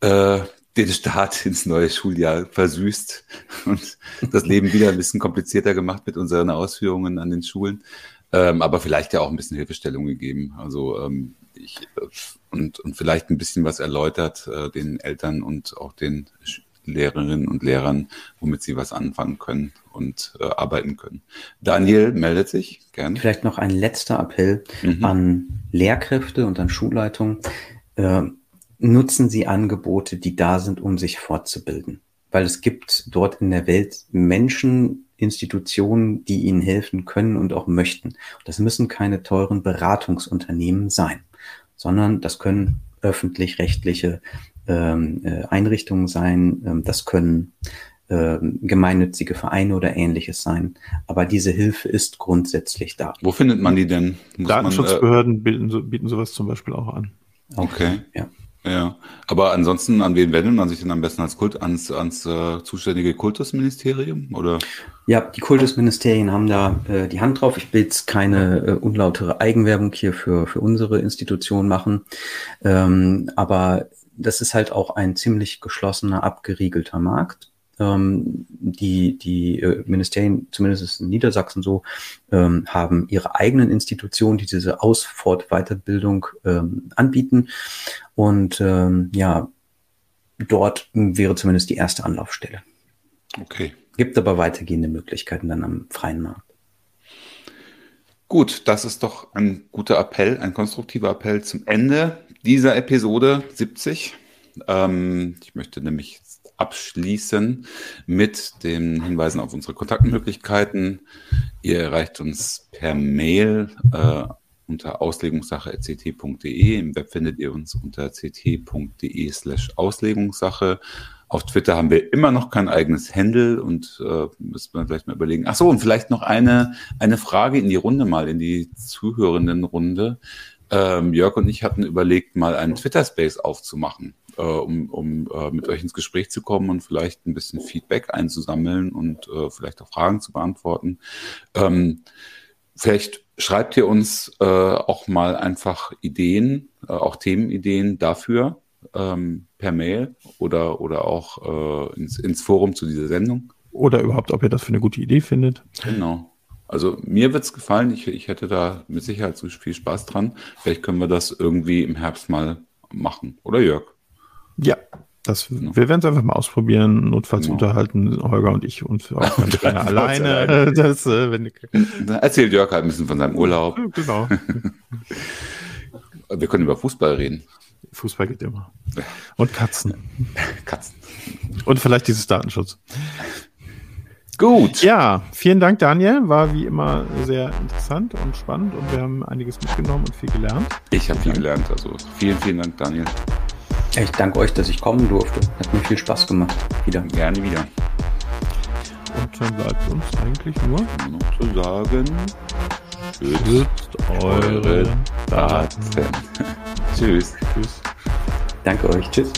Speaker 2: äh, den Start ins neue Schuljahr versüßt und das Leben wieder ein bisschen komplizierter gemacht mit unseren Ausführungen an den Schulen ähm, aber vielleicht ja auch ein bisschen Hilfestellung gegeben. Also ähm, ich, äh, und, und vielleicht ein bisschen was erläutert äh, den Eltern und auch den Lehrerinnen und Lehrern, womit sie was anfangen können und äh, arbeiten können. Daniel meldet sich gerne.
Speaker 4: Vielleicht noch ein letzter Appell mhm. an Lehrkräfte und an Schulleitungen. Äh, nutzen Sie Angebote, die da sind, um sich fortzubilden. Weil es gibt dort in der Welt Menschen, Institutionen, die ihnen helfen können und auch möchten. Das müssen keine teuren Beratungsunternehmen sein, sondern das können öffentlich-rechtliche ähm, äh, Einrichtungen sein, ähm, das können ähm, gemeinnützige Vereine oder ähnliches sein. Aber diese Hilfe ist grundsätzlich da.
Speaker 2: Wo findet man die denn?
Speaker 3: Muss Datenschutzbehörden man, äh, bieten, bieten sowas zum Beispiel auch an.
Speaker 2: Okay. Ja. Ja, aber ansonsten, an wen wendet man sich denn am besten als Kult? Ans, ans äh, zuständige Kultusministerium? Oder?
Speaker 4: Ja, die Kultusministerien haben da äh, die Hand drauf. Ich will jetzt keine äh, unlautere Eigenwerbung hier für, für unsere Institution machen. Ähm, aber das ist halt auch ein ziemlich geschlossener, abgeriegelter Markt ähm, die, die äh, Ministerien, zumindest in Niedersachsen so, ähm, haben ihre eigenen Institutionen, die diese Ausfort Weiterbildung ähm, anbieten. Und ähm, ja, dort wäre zumindest die erste Anlaufstelle.
Speaker 2: Okay.
Speaker 4: Gibt aber weitergehende Möglichkeiten dann am freien Markt.
Speaker 2: Gut, das ist doch ein guter Appell, ein konstruktiver Appell zum Ende dieser Episode 70. Ähm, ich möchte nämlich abschließen mit den Hinweisen auf unsere Kontaktmöglichkeiten. Ihr erreicht uns per Mail äh, unter auslegungssache.ct.de. Im Web findet ihr uns unter ct.de slash Auslegungssache. Auf Twitter haben wir immer noch kein eigenes Handle und äh, müssen wir vielleicht mal überlegen. Ach so, und vielleicht noch eine, eine Frage in die Runde mal, in die zuhörenden Runde. Ähm, Jörg und ich hatten überlegt, mal einen Twitter-Space aufzumachen äh, um, um äh, mit euch ins Gespräch zu kommen und vielleicht ein bisschen Feedback einzusammeln und äh, vielleicht auch Fragen zu beantworten. Ähm, vielleicht schreibt ihr uns äh, auch mal einfach Ideen, äh, auch Themenideen dafür ähm, per Mail oder, oder auch äh, ins, ins Forum zu dieser Sendung.
Speaker 3: Oder überhaupt, ob ihr das für eine gute Idee findet.
Speaker 2: Genau. Also mir wird's gefallen. Ich, ich hätte da mit Sicherheit so viel Spaß dran. Vielleicht können wir das irgendwie im Herbst mal machen. Oder Jörg?
Speaker 3: Ja, Das, wir werden es einfach mal ausprobieren. Notfalls
Speaker 2: Genau.
Speaker 3: unterhalten Holger und ich uns auch
Speaker 2: Gott sei
Speaker 3: alleine. Das, äh, wenn,
Speaker 2: Da erzählt Jörg halt ein bisschen von seinem Urlaub.
Speaker 3: genau.
Speaker 2: Wir können über Fußball reden.
Speaker 3: Fußball geht immer. Und Katzen.
Speaker 2: Katzen.
Speaker 3: Und vielleicht dieses Datenschutz.
Speaker 2: Gut.
Speaker 3: Ja, vielen Dank, Daniel. War wie immer sehr interessant und spannend und wir haben einiges mitgenommen und viel gelernt.
Speaker 2: Ich habe viel gelernt. Also vielen, vielen Dank, Daniel.
Speaker 4: Ich danke euch, dass ich kommen durfte. Hat mir viel Spaß gemacht. Wieder.
Speaker 2: Gerne wieder.
Speaker 3: Und dann bleibt uns eigentlich
Speaker 2: nur noch zu sagen, schützt
Speaker 3: schützt
Speaker 2: eure
Speaker 3: eure Daten.
Speaker 2: Daten. Tschüss.
Speaker 3: Tschüss.
Speaker 4: Danke euch. Tschüss.